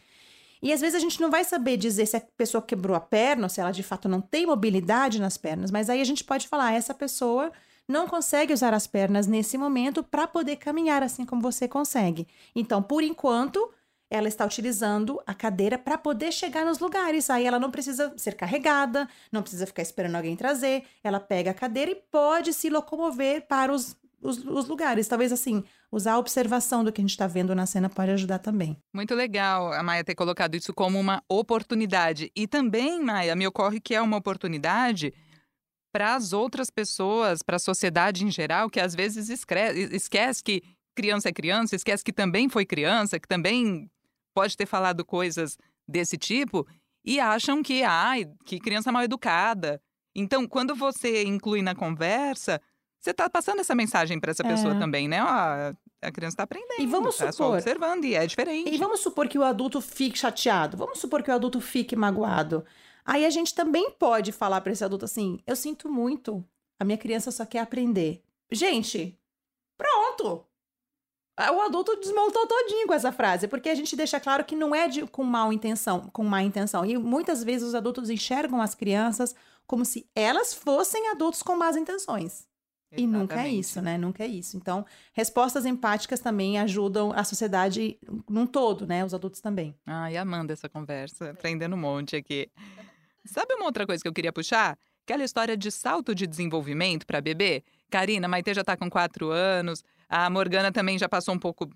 E às vezes a gente não vai saber dizer se a pessoa quebrou a perna ou se ela de fato não tem mobilidade nas pernas, mas aí a gente pode falar: essa pessoa não consegue usar as pernas nesse momento para poder caminhar assim como você consegue. Então, por enquanto, ela está utilizando a cadeira para poder chegar nos lugares. Aí ela não precisa ser carregada, não precisa ficar esperando alguém trazer. Ela pega a cadeira e pode se locomover para os, os, os lugares. Talvez assim, usar a observação do que a gente está vendo na cena pode ajudar também. Muito legal a Maia ter colocado isso como uma oportunidade. E também, Maia, me ocorre que é uma oportunidade para as outras pessoas, para a sociedade em geral, que às vezes esquece que criança é criança, esquece que também foi criança, que também pode ter falado coisas desse tipo e acham que, ai, que criança mal educada. Então, quando você inclui na conversa, você está passando essa mensagem para essa pessoa é. também, né? Ó, a criança está aprendendo. E vamos tá supor. observando e é diferente. E vamos supor que o adulto fique chateado. Vamos supor que o adulto fique magoado. Aí a gente também pode falar para esse adulto assim: eu sinto muito, a minha criança só quer aprender. Gente, pronto! O adulto desmontou todinho com essa frase, porque a gente deixa claro que não é de, com mal intenção, com má intenção. E muitas vezes os adultos enxergam as crianças como se elas fossem adultos com más intenções. Exatamente. E nunca é isso, né? Nunca é isso. Então, respostas empáticas também ajudam a sociedade num todo, né? Os adultos também. Ai, amando essa conversa, aprendendo um monte aqui. Sabe uma outra coisa que eu queria puxar? Aquela história de salto de desenvolvimento para bebê. Karina, Maite já está com quatro anos. A Morgana também já passou um pouco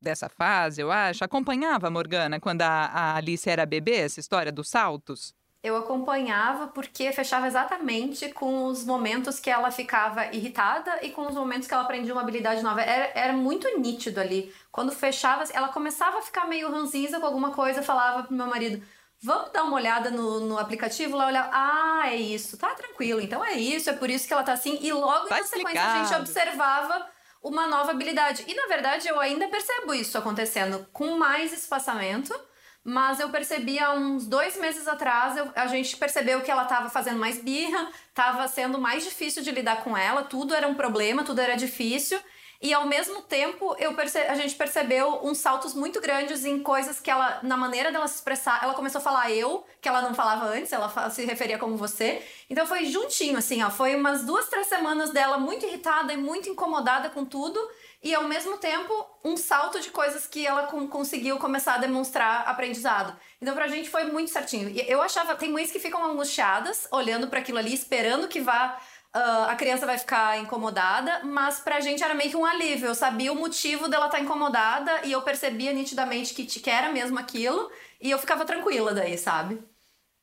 dessa fase, eu acho. Acompanhava a Morgana quando a, a Alice era bebê, essa história dos saltos? Eu acompanhava porque fechava exatamente com os momentos que ela ficava irritada e com os momentos que ela aprendia uma habilidade nova. Era, era muito nítido ali. Quando fechava, ela começava a ficar meio ranzinza com alguma coisa, falava pro meu marido: Vamos dar uma olhada no, no aplicativo lá, olhar. Ah, é isso. Tá tranquilo. Então é isso, é por isso que ela tá assim. E logo tá na sequência a gente observava uma nova habilidade. E na verdade eu ainda percebo isso acontecendo com mais espaçamento. Mas eu percebi há uns dois meses atrás, eu, a gente percebeu que ela estava fazendo mais birra, estava sendo mais difícil de lidar com ela, tudo era um problema, tudo era difícil. E ao mesmo tempo, perce... a gente percebeu uns saltos muito grandes em coisas que ela, na maneira dela se expressar, ela começou a falar eu, que ela não falava antes, ela se referia como você. Então foi juntinho, assim, ó. Foi umas duas, três semanas dela muito irritada e muito incomodada com tudo. E ao mesmo tempo, um salto de coisas que ela com, conseguiu começar a demonstrar aprendizado. Então pra gente foi muito certinho. Eu achava, tem mães que ficam angustiadas, olhando para aquilo ali, esperando que vá Uh, a criança vai ficar incomodada, mas pra gente era meio que um alívio. Eu sabia o motivo dela estar tá incomodada e eu percebia nitidamente que, que era mesmo aquilo e eu ficava tranquila daí, sabe?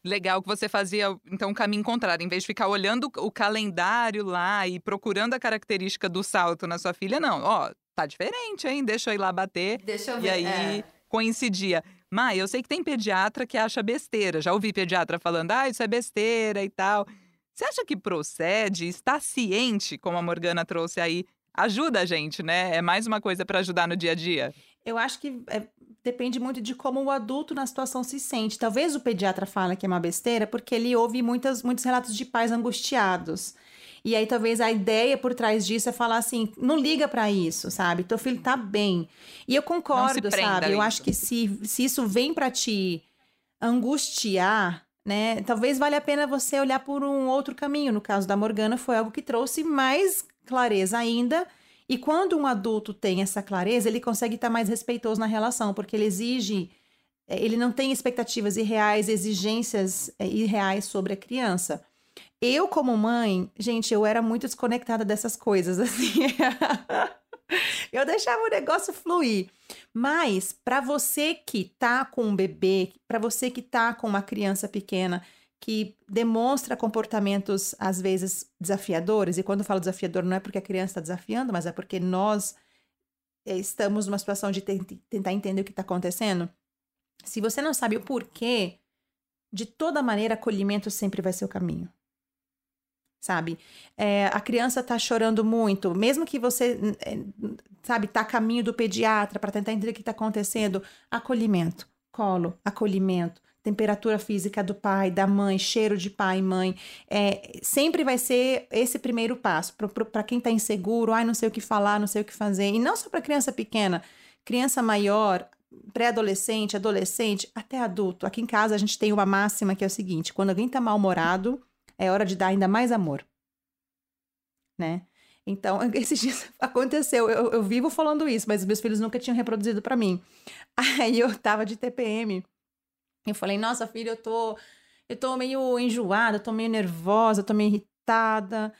Legal que você fazia, então, o caminho contrário. Em vez de ficar olhando o calendário lá e procurando a característica do salto na sua filha, não. Ó, tá diferente, hein? Deixa eu ir lá bater. Deixa eu ver. E aí é. coincidia. Mai, eu sei que tem pediatra que acha besteira. Já ouvi pediatra falando, ah, isso é besteira e tal. Você acha que procede, está ciente, como a Morgana trouxe aí, ajuda a gente, né? É mais uma coisa para ajudar no dia a dia. Eu acho que é, depende muito de como o adulto na situação se sente. Talvez o pediatra fale que é uma besteira porque ele ouve muitas, muitos relatos de pais angustiados. E aí talvez a ideia por trás disso é falar assim, não liga para isso, sabe? Teu filho tá bem. E eu concordo, sabe? Eu acho que se, se isso vem para te angustiar, né? Talvez valha a pena você olhar por um outro caminho. No caso da Morgana, foi algo que trouxe mais clareza ainda. E quando um adulto tem essa clareza, ele consegue estar mais respeitoso na relação, porque ele exige, eh, ele não tem expectativas irreais, exigências eh, irreais sobre a criança. Eu, como mãe, gente, eu era muito desconectada dessas coisas, assim. eu deixava o negócio fluir. Mas para você que tá com um bebê, para você que tá com uma criança pequena que demonstra comportamentos às vezes desafiadores, e quando eu falo desafiador não é porque a criança está desafiando, mas é porque nós eh, estamos numa situação de tentar entender o que está acontecendo. Se você não sabe o porquê, de toda maneira, acolhimento sempre vai ser o caminho sabe? É, a criança tá chorando muito, mesmo que você, é, sabe, tá a caminho do pediatra para tentar entender o que está acontecendo, acolhimento, colo, acolhimento, temperatura física do pai, da mãe, cheiro de pai e mãe. É, sempre vai ser esse primeiro passo. Para quem está inseguro, ai, não sei o que falar, não sei o que fazer. E não só para criança pequena, criança maior, pré-adolescente, adolescente, até adulto. Aqui em casa a gente tem uma máxima que é o seguinte: quando alguém está mal-humorado, é hora de dar ainda mais amor. Né? Então, esses dias aconteceu, eu, eu vivo falando isso, mas meus filhos nunca tinham reproduzido para mim. Aí eu tava de TPM. Eu falei, nossa, filha, eu tô, eu tô meio enjoada, eu tô meio nervosa, eu tô meio irritada.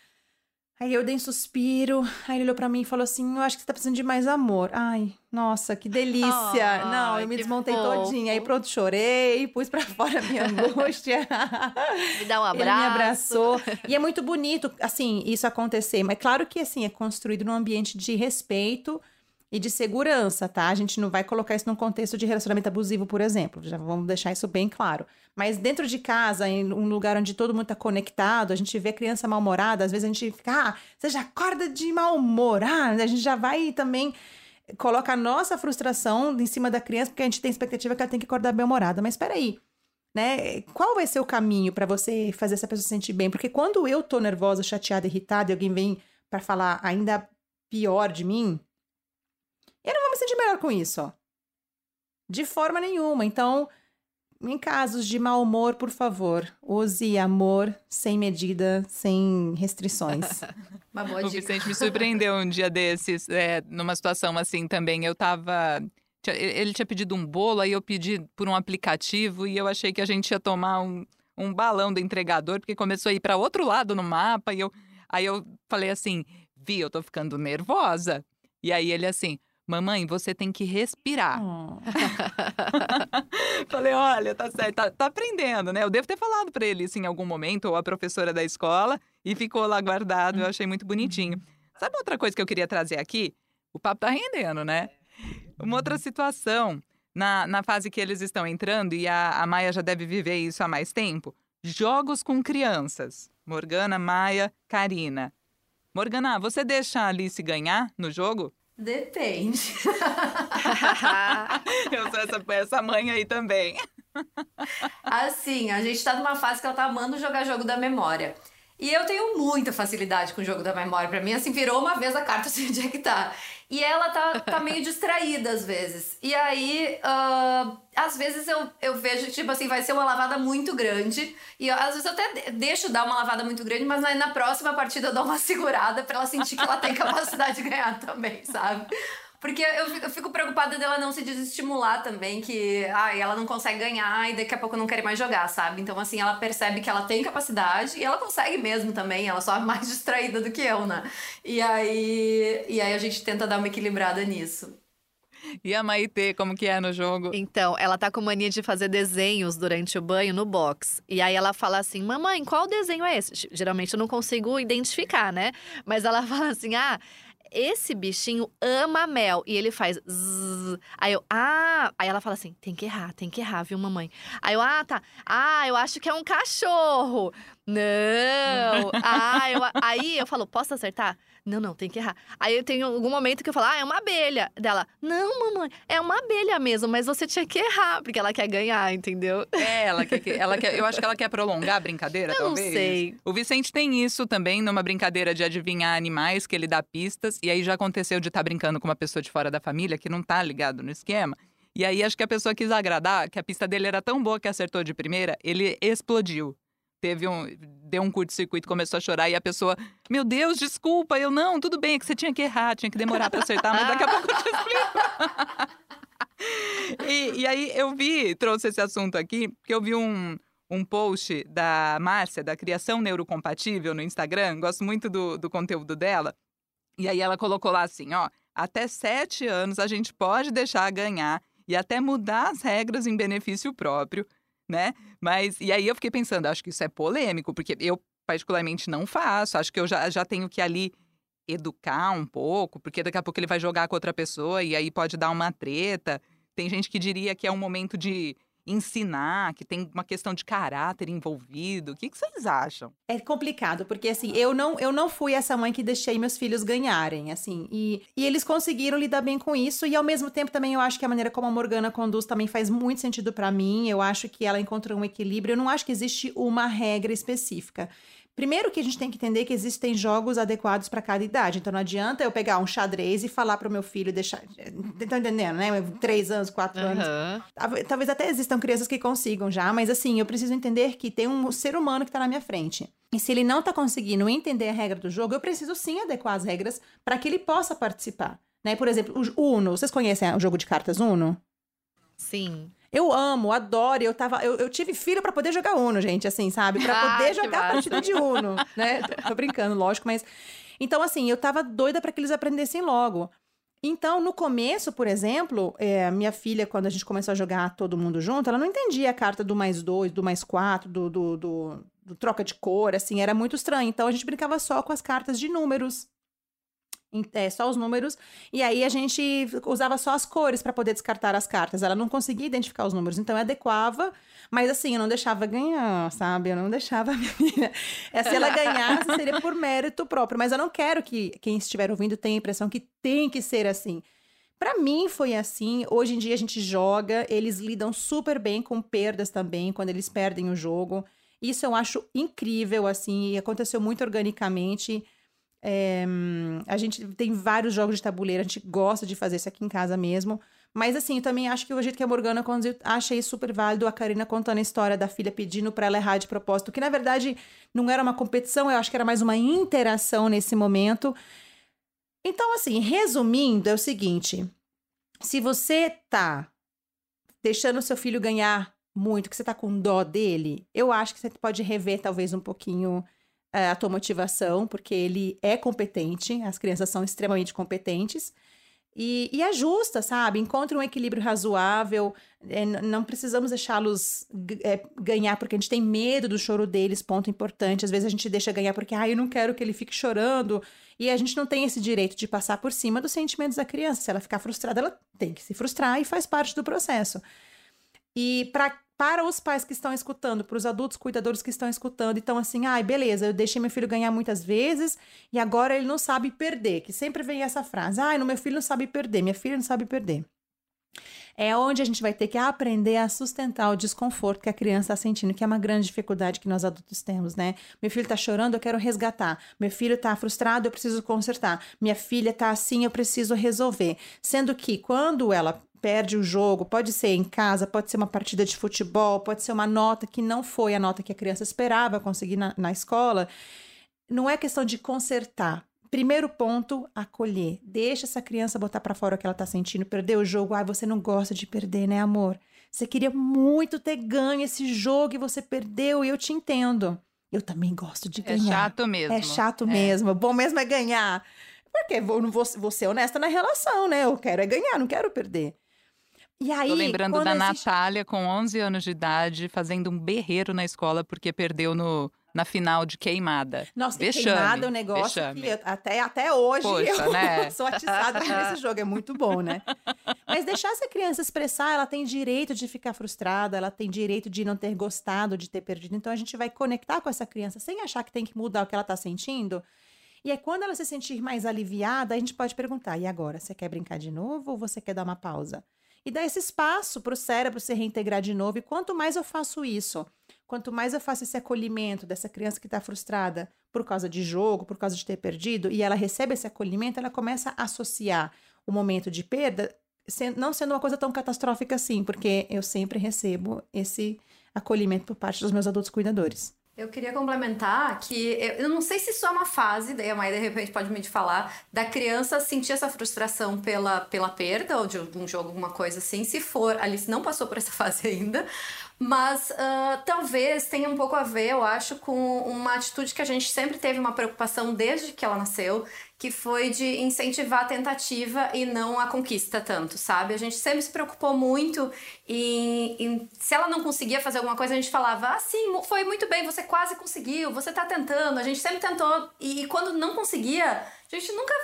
Aí eu dei um suspiro, aí ele olhou pra mim e falou assim: Eu acho que você tá precisando de mais amor. Ai, nossa, que delícia! Oh, Não, eu me desmontei fofo. todinha. Aí pronto, chorei, pus pra fora a minha angústia. Me dá um abraço. Ele me abraçou. E é muito bonito, assim, isso acontecer. Mas claro que, assim, é construído num ambiente de respeito e de segurança, tá? A gente não vai colocar isso num contexto de relacionamento abusivo, por exemplo. Já vamos deixar isso bem claro. Mas dentro de casa, em um lugar onde todo mundo está conectado, a gente vê criança mal-humorada, às vezes a gente fica, ah, você já acorda de mau humor, ah, a gente já vai também coloca a nossa frustração em cima da criança, porque a gente tem expectativa que ela tem que acordar bem-humorada. Mas espera aí, né? Qual vai ser o caminho para você fazer essa pessoa se sentir bem? Porque quando eu tô nervosa, chateada, irritada e alguém vem para falar ainda pior de mim, eu não vou me sentir melhor com isso, ó. De forma nenhuma. Então, em casos de mau humor, por favor, use amor sem medida, sem restrições. Uma boa o Vicente me surpreendeu um dia desses, é, numa situação assim também. Eu tava. Ele tinha pedido um bolo, aí eu pedi por um aplicativo e eu achei que a gente ia tomar um, um balão do entregador, porque começou a ir para outro lado no mapa. E eu, aí eu falei assim: Vi, eu tô ficando nervosa. E aí ele assim: Mamãe, você tem que respirar. Oh. Falei, olha, tá certo, tá, tá, aprendendo, né? Eu devo ter falado para ele isso em algum momento, ou a professora da escola, e ficou lá guardado, eu achei muito bonitinho. Uhum. Sabe outra coisa que eu queria trazer aqui? O papo tá rendendo, né? Uma outra situação, na, na fase que eles estão entrando, e a, a Maia já deve viver isso há mais tempo, jogos com crianças. Morgana, Maia, Karina. Morgana, você deixa a Alice ganhar no jogo? Depende. eu sou essa, essa mãe aí também. Assim, a gente tá numa fase que ela tá amando jogar jogo da memória. E eu tenho muita facilidade com o jogo da memória. Pra mim, assim, virou uma vez a carta assim, onde é que tá. E ela tá, tá meio distraída às vezes. E aí, uh, às vezes eu, eu vejo, tipo assim, vai ser uma lavada muito grande. E às vezes eu até deixo dar uma lavada muito grande, mas na, na próxima partida eu dou uma segurada pra ela sentir que ela tem capacidade de ganhar também, sabe? Porque eu, eu fico preocupada dela não se desestimular também, que ai, ela não consegue ganhar e daqui a pouco não quer mais jogar, sabe? Então, assim, ela percebe que ela tem capacidade e ela consegue mesmo também, ela só é mais distraída do que eu, né? E aí, e aí a gente tenta dar uma equilibrada nisso. E a Maitê, como que é no jogo? Então, ela tá com mania de fazer desenhos durante o banho no box. E aí ela fala assim: "Mamãe, qual desenho é esse?" Geralmente eu não consigo identificar, né? Mas ela fala assim: "Ah, esse bichinho ama mel. E ele faz zzz. Aí eu, ah. Aí ela fala assim: tem que errar, tem que errar, viu, mamãe? Aí eu, ah, tá. Ah, eu acho que é um cachorro. Não. ah, eu, aí eu falo: posso acertar? Não, não, tem que errar. Aí tem algum momento que eu falo, ah, é uma abelha. Dela, não, mamãe, é uma abelha mesmo, mas você tinha que errar, porque ela quer ganhar, entendeu? É, ela quer, ela quer eu acho que ela quer prolongar a brincadeira, eu talvez. Não sei. O Vicente tem isso também numa brincadeira de adivinhar animais, que ele dá pistas, e aí já aconteceu de estar tá brincando com uma pessoa de fora da família que não tá ligado no esquema. E aí acho que a pessoa quis agradar, que a pista dele era tão boa que acertou de primeira, ele explodiu teve um. Deu um curto-circuito, começou a chorar e a pessoa, meu Deus, desculpa. Eu, não, tudo bem, é que você tinha que errar, tinha que demorar para acertar, mas daqui a pouco eu te explico. e, e aí eu vi, trouxe esse assunto aqui, porque eu vi um, um post da Márcia, da Criação Neurocompatível, no Instagram. Gosto muito do, do conteúdo dela. E aí ela colocou lá assim: ó, até sete anos a gente pode deixar ganhar e até mudar as regras em benefício próprio né? Mas, e aí eu fiquei pensando, acho que isso é polêmico, porque eu particularmente não faço, acho que eu já, já tenho que ali educar um pouco, porque daqui a pouco ele vai jogar com outra pessoa e aí pode dar uma treta. Tem gente que diria que é um momento de ensinar, que tem uma questão de caráter envolvido? O que, que vocês acham? É complicado, porque assim, eu não, eu não fui essa mãe que deixei meus filhos ganharem, assim, e, e eles conseguiram lidar bem com isso, e ao mesmo tempo também eu acho que a maneira como a Morgana conduz também faz muito sentido para mim, eu acho que ela encontrou um equilíbrio, eu não acho que existe uma regra específica. Primeiro que a gente tem que entender que existem jogos adequados para cada idade. Então não adianta eu pegar um xadrez e falar para o meu filho deixar. Tá entendendo, né? Três anos, quatro uhum. anos. Talvez até existam crianças que consigam já, mas assim, eu preciso entender que tem um ser humano que está na minha frente. E se ele não está conseguindo entender a regra do jogo, eu preciso sim adequar as regras para que ele possa participar. Né? Por exemplo, o Uno. Vocês conhecem o jogo de cartas Uno? Sim. Eu amo, adoro. Eu, tava, eu, eu tive filho para poder jogar Uno, gente, assim, sabe? Para poder jogar a partida de Uno, né? Tô brincando, lógico, mas. Então, assim, eu tava doida para que eles aprendessem logo. Então, no começo, por exemplo, é, minha filha, quando a gente começou a jogar todo mundo junto, ela não entendia a carta do mais dois, do mais quatro, do, do, do, do troca de cor, assim, era muito estranho. Então, a gente brincava só com as cartas de números é, só os números, e aí a gente usava só as cores para poder descartar as cartas. Ela não conseguia identificar os números, então eu adequava, mas assim, eu não deixava ganhar, sabe? Eu não deixava a minha filha. É, se ela ganhasse, seria por mérito próprio, mas eu não quero que quem estiver ouvindo tenha a impressão que tem que ser assim. Para mim foi assim. Hoje em dia a gente joga, eles lidam super bem com perdas também, quando eles perdem o jogo. Isso eu acho incrível, assim, e aconteceu muito organicamente. É, a gente tem vários jogos de tabuleiro, a gente gosta de fazer isso aqui em casa mesmo. Mas assim, eu também acho que o jeito que a Morgana conduziu, achei super válido a Karina contando a história da filha pedindo para ela errar de propósito, que na verdade não era uma competição, eu acho que era mais uma interação nesse momento. Então, assim, resumindo, é o seguinte: se você tá deixando o seu filho ganhar muito, que você tá com dó dele, eu acho que você pode rever talvez um pouquinho é, a tua motivação, porque ele é competente, as crianças são extremamente competentes. E, e ajusta, sabe? Encontre um equilíbrio razoável. É, não precisamos deixá-los é, ganhar porque a gente tem medo do choro deles, ponto importante. Às vezes a gente deixa ganhar porque, ah, eu não quero que ele fique chorando. E a gente não tem esse direito de passar por cima dos sentimentos da criança. Se ela ficar frustrada, ela tem que se frustrar e faz parte do processo. E para para os pais que estão escutando, para os adultos cuidadores que estão escutando, então assim, ai, beleza, eu deixei meu filho ganhar muitas vezes e agora ele não sabe perder, que sempre vem essa frase, ai, meu filho não sabe perder, minha filha não sabe perder. É onde a gente vai ter que aprender a sustentar o desconforto que a criança está sentindo, que é uma grande dificuldade que nós adultos temos, né? Meu filho está chorando, eu quero resgatar. Meu filho está frustrado, eu preciso consertar. Minha filha está assim, eu preciso resolver. Sendo que quando ela perde o jogo, pode ser em casa, pode ser uma partida de futebol, pode ser uma nota que não foi a nota que a criança esperava conseguir na, na escola. Não é questão de consertar. Primeiro ponto, acolher. Deixa essa criança botar para fora o que ela tá sentindo, perder o jogo. Ai, você não gosta de perder, né, amor? Você queria muito ter ganho esse jogo e você perdeu, e eu te entendo. Eu também gosto de é ganhar. É chato mesmo. É chato é. mesmo. Bom mesmo é ganhar. Porque vou, vou, vou ser honesta na relação, né? Eu quero é ganhar, não quero perder. E aí, Tô lembrando da existe... Natália, com 11 anos de idade, fazendo um berreiro na escola porque perdeu no, na final de queimada. Nossa, Vexame. queimada é um negócio Vexame. que até, até hoje Poxa, eu né? sou atiçada nesse jogo. É muito bom, né? Mas deixar essa criança expressar, ela tem direito de ficar frustrada, ela tem direito de não ter gostado, de ter perdido. Então a gente vai conectar com essa criança sem achar que tem que mudar o que ela está sentindo. E é quando ela se sentir mais aliviada, a gente pode perguntar: e agora? Você quer brincar de novo ou você quer dar uma pausa? E dar esse espaço para o cérebro se reintegrar de novo. E quanto mais eu faço isso, quanto mais eu faço esse acolhimento dessa criança que está frustrada por causa de jogo, por causa de ter perdido, e ela recebe esse acolhimento, ela começa a associar o momento de perda não sendo uma coisa tão catastrófica assim, porque eu sempre recebo esse acolhimento por parte dos meus adultos cuidadores. Eu queria complementar que eu não sei se isso é uma fase, daí a mãe de repente pode me falar, da criança sentir essa frustração pela, pela perda ou de um jogo, alguma coisa assim. Se for, a Alice não passou por essa fase ainda, mas uh, talvez tenha um pouco a ver, eu acho, com uma atitude que a gente sempre teve uma preocupação desde que ela nasceu, que foi de incentivar a tentativa e não a conquista tanto, sabe? A gente sempre se preocupou muito em, em, se ela não conseguia fazer alguma coisa, a gente falava, ah, sim, foi muito bem, você quase conseguiu, você tá tentando, a gente sempre tentou, e, e quando não conseguia, a gente nunca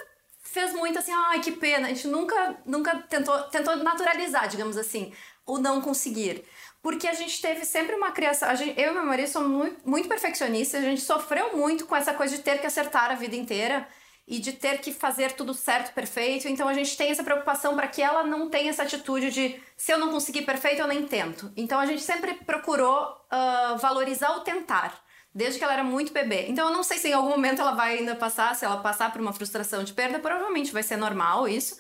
fez muito assim, ai, que pena. A gente nunca, nunca tentou, tentou naturalizar, digamos assim, o não conseguir. Porque a gente teve sempre uma criação. Gente, eu e meu marido somos muito, muito perfeccionistas, a gente sofreu muito com essa coisa de ter que acertar a vida inteira e de ter que fazer tudo certo, perfeito. Então a gente tem essa preocupação para que ela não tenha essa atitude de se eu não conseguir perfeito, eu nem tento. Então a gente sempre procurou uh, valorizar o tentar desde que ela era muito bebê. Então eu não sei se em algum momento ela vai ainda passar, se ela passar por uma frustração de perda, provavelmente vai ser normal isso.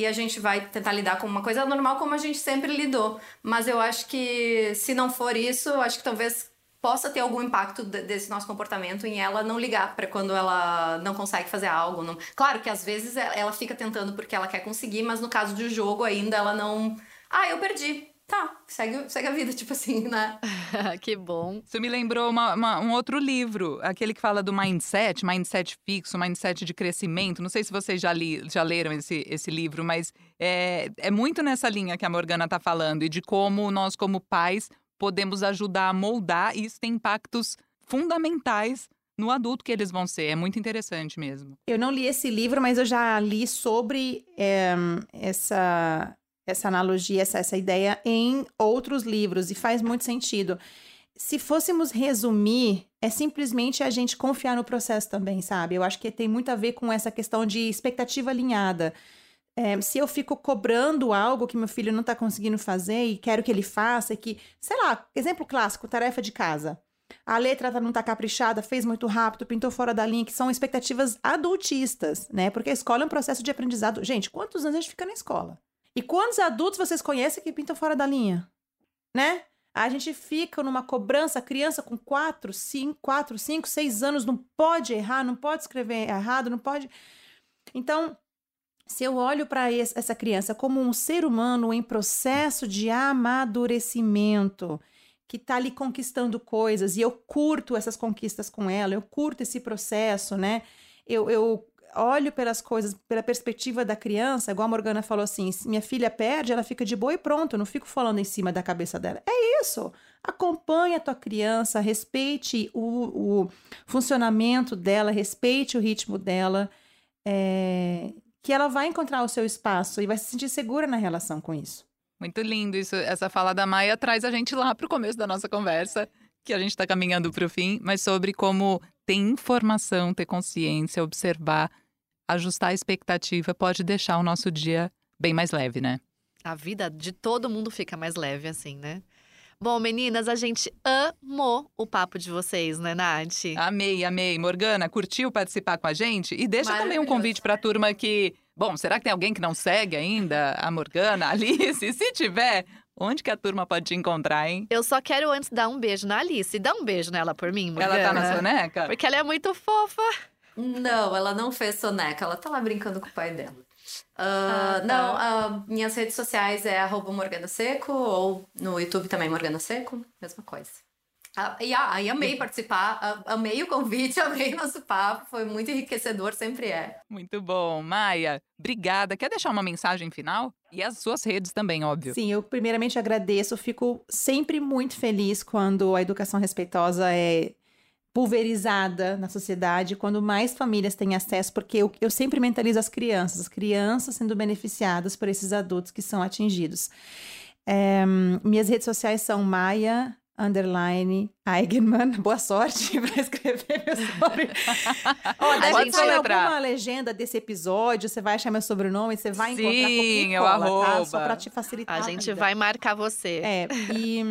E a gente vai tentar lidar com uma coisa normal como a gente sempre lidou. Mas eu acho que se não for isso, eu acho que talvez possa ter algum impacto desse nosso comportamento em ela não ligar para quando ela não consegue fazer algo. Não... Claro que às vezes ela fica tentando porque ela quer conseguir, mas no caso de jogo ainda ela não. Ah, eu perdi tá, segue, segue a vida, tipo assim, né? que bom. Isso me lembrou uma, uma, um outro livro, aquele que fala do mindset, mindset fixo, mindset de crescimento. Não sei se vocês já, li, já leram esse, esse livro, mas é, é muito nessa linha que a Morgana tá falando e de como nós, como pais, podemos ajudar a moldar e isso tem impactos fundamentais no adulto que eles vão ser. É muito interessante mesmo. Eu não li esse livro, mas eu já li sobre é, essa essa analogia, essa, essa ideia em outros livros e faz muito sentido. Se fôssemos resumir, é simplesmente a gente confiar no processo também, sabe? Eu acho que tem muito a ver com essa questão de expectativa alinhada. É, se eu fico cobrando algo que meu filho não está conseguindo fazer e quero que ele faça, que, sei lá, exemplo clássico, tarefa de casa. A letra tá, não está caprichada, fez muito rápido, pintou fora da linha, que são expectativas adultistas, né? Porque a escola é um processo de aprendizado. Gente, quantos anos a gente fica na escola? E quantos adultos vocês conhecem que pintam fora da linha? Né? A gente fica numa cobrança, criança com 4, 5, 4, 5, 6 anos não pode errar, não pode escrever errado, não pode. Então, se eu olho para essa criança como um ser humano em processo de amadurecimento, que está ali conquistando coisas, e eu curto essas conquistas com ela, eu curto esse processo, né? Eu, eu olho pelas coisas pela perspectiva da criança, igual a Morgana falou assim: minha filha perde, ela fica de boa e pronto, eu não fico falando em cima da cabeça dela. É isso. Acompanhe a tua criança, respeite o, o funcionamento dela, respeite o ritmo dela, é, que ela vai encontrar o seu espaço e vai se sentir segura na relação com isso. Muito lindo isso. Essa fala da Maia traz a gente lá para o começo da nossa conversa, que a gente está caminhando para o fim, mas sobre como ter informação, ter consciência, observar, ajustar a expectativa pode deixar o nosso dia bem mais leve, né? A vida de todo mundo fica mais leve assim, né? Bom, meninas, a gente amou o papo de vocês, né, Nath? Amei, amei. Morgana, curtiu participar com a gente? E deixa também um convite para a turma que. Bom, será que tem alguém que não segue ainda a Morgana, a Alice? Se tiver, Onde que a turma pode te encontrar, hein? Eu só quero antes dar um beijo na Alice. Dá um beijo nela por mim, Morgana. Ela tá na soneca? Porque ela é muito fofa. Não, ela não fez soneca. Ela tá lá brincando com o pai dela. Uh, ah, tá. Não, uh, minhas redes sociais é arroba Morgana Seco ou no YouTube também Morgana Seco, mesma coisa. Ah, e, ah, e amei participar, amei o convite, amei nosso papo, foi muito enriquecedor, sempre é. Muito bom. Maia, obrigada. Quer deixar uma mensagem final? E as suas redes também, óbvio. Sim, eu primeiramente agradeço, fico sempre muito feliz quando a educação respeitosa é pulverizada na sociedade, quando mais famílias têm acesso, porque eu, eu sempre mentalizo as crianças, as crianças sendo beneficiadas por esses adultos que são atingidos. É, minhas redes sociais são Maia underline Eigenman. Boa sorte para escrever meu sobrenome. oh, deve ter alguma legenda desse episódio, você vai achar meu sobrenome, você vai Sim, encontrar Sim, eu arroba. Tá? Só para te facilitar. A gente vai marcar você. É, e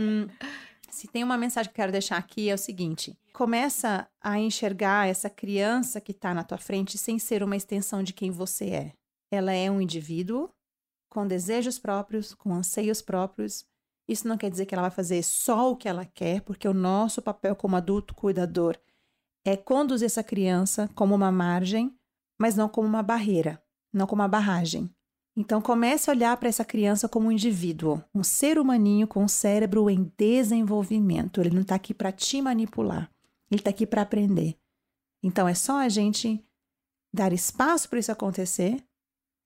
se tem uma mensagem que eu quero deixar aqui é o seguinte: começa a enxergar essa criança que está na tua frente sem ser uma extensão de quem você é. Ela é um indivíduo com desejos próprios, com anseios próprios, isso não quer dizer que ela vai fazer só o que ela quer, porque o nosso papel como adulto cuidador é conduzir essa criança como uma margem, mas não como uma barreira, não como uma barragem. Então comece a olhar para essa criança como um indivíduo, um ser humaninho com um cérebro em desenvolvimento. Ele não está aqui para te manipular, ele está aqui para aprender. Então é só a gente dar espaço para isso acontecer,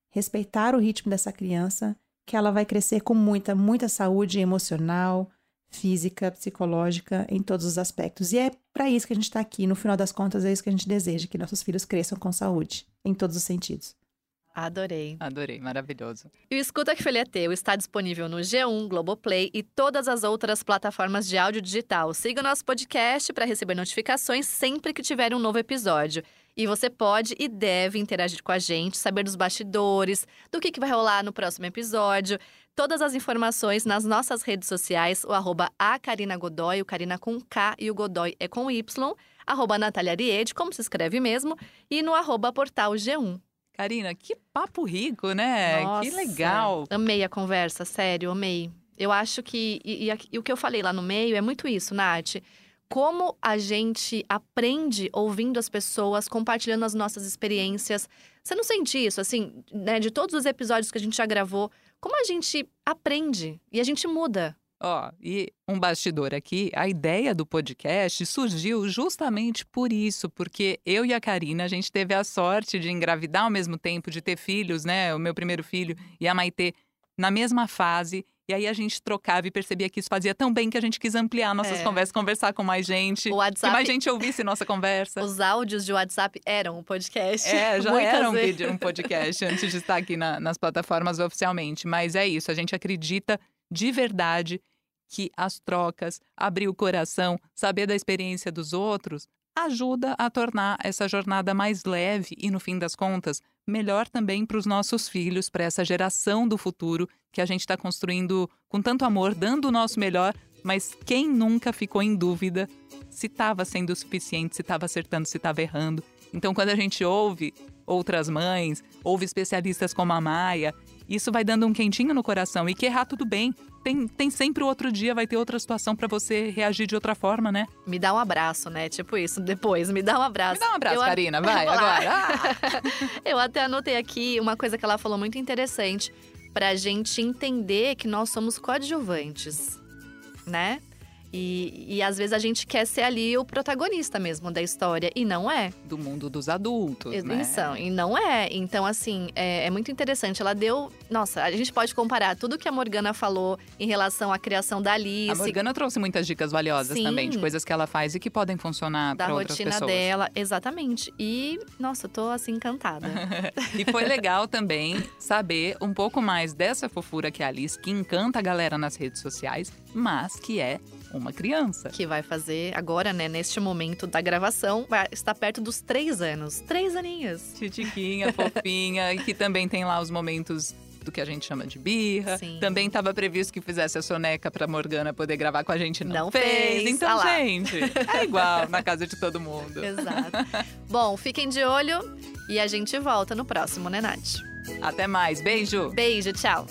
respeitar o ritmo dessa criança que ela vai crescer com muita, muita saúde emocional, física, psicológica, em todos os aspectos. E é para isso que a gente está aqui. No final das contas, é isso que a gente deseja: que nossos filhos cresçam com saúde, em todos os sentidos. Adorei. Adorei, maravilhoso. E o Escuta que Folha é Teu está disponível no G1, Globoplay e todas as outras plataformas de áudio digital. Siga o nosso podcast para receber notificações sempre que tiver um novo episódio. E você pode e deve interagir com a gente, saber dos bastidores, do que, que vai rolar no próximo episódio. Todas as informações nas nossas redes sociais, o arroba a Karina Godoy, o Karina com K e o Godoy é com Y, arroba Natália Ariede, como se escreve mesmo, e no arroba portal G1. Karina, que papo rico, né? Nossa, que legal. Amei a conversa, sério, amei. Eu acho que. E, e, e, o que eu falei lá no meio é muito isso, Nath. Como a gente aprende ouvindo as pessoas, compartilhando as nossas experiências. Você não sente isso, assim, né? De todos os episódios que a gente já gravou, como a gente aprende e a gente muda. Ó, oh, e um bastidor aqui, a ideia do podcast surgiu justamente por isso, porque eu e a Karina, a gente teve a sorte de engravidar ao mesmo tempo, de ter filhos, né? O meu primeiro filho e a Maitê na mesma fase. E aí a gente trocava e percebia que isso fazia tão bem que a gente quis ampliar nossas é. conversas, conversar com mais gente. O WhatsApp, que mais gente ouvisse nossa conversa. Os áudios de WhatsApp eram um podcast. É, já era um, vídeo, um podcast antes de estar aqui na, nas plataformas oficialmente. Mas é isso, a gente acredita de verdade que as trocas, abrir o coração, saber da experiência dos outros, ajuda a tornar essa jornada mais leve e, no fim das contas, melhor também para os nossos filhos, para essa geração do futuro que a gente está construindo com tanto amor, dando o nosso melhor, mas quem nunca ficou em dúvida se estava sendo o suficiente, se estava acertando, se estava errando. Então, quando a gente ouve outras mães, ouve especialistas como a Maia, isso vai dando um quentinho no coração. E que errar tudo bem. Tem, tem sempre outro dia, vai ter outra situação para você reagir de outra forma, né? Me dá um abraço, né? Tipo isso, depois, me dá um abraço. Me dá um abraço, Eu Karina, vai, agora. Ah! Eu até anotei aqui uma coisa que ela falou muito interessante. Pra gente entender que nós somos coadjuvantes, né? E, e às vezes a gente quer ser ali o protagonista mesmo da história, e não é. Do mundo dos adultos, né? Então, e não é. Então, assim, é, é, muito interessante. Ela deu. Nossa, a gente pode comparar tudo que a Morgana falou em relação à criação da Alice. A Morgana trouxe muitas dicas valiosas Sim, também, de coisas que ela faz e que podem funcionar para outras pessoas. Da rotina dela, exatamente. E, nossa, eu tô assim encantada. e foi legal também saber um pouco mais dessa fofura que é a Alice, que encanta a galera nas redes sociais, mas que é uma criança. Que vai fazer agora, né, neste momento da gravação, vai estar perto dos três anos. Três aninhos. Titiquinha, fofinha, e que também tem lá os momentos do que a gente chama de birra. Sim. Também estava previsto que fizesse a soneca para Morgana poder gravar com a gente, não, não fez. fez. Então, ah gente, é igual na casa de todo mundo. Exato. Bom, fiquem de olho e a gente volta no próximo, né, Nath? Até mais. Beijo. Beijo, tchau.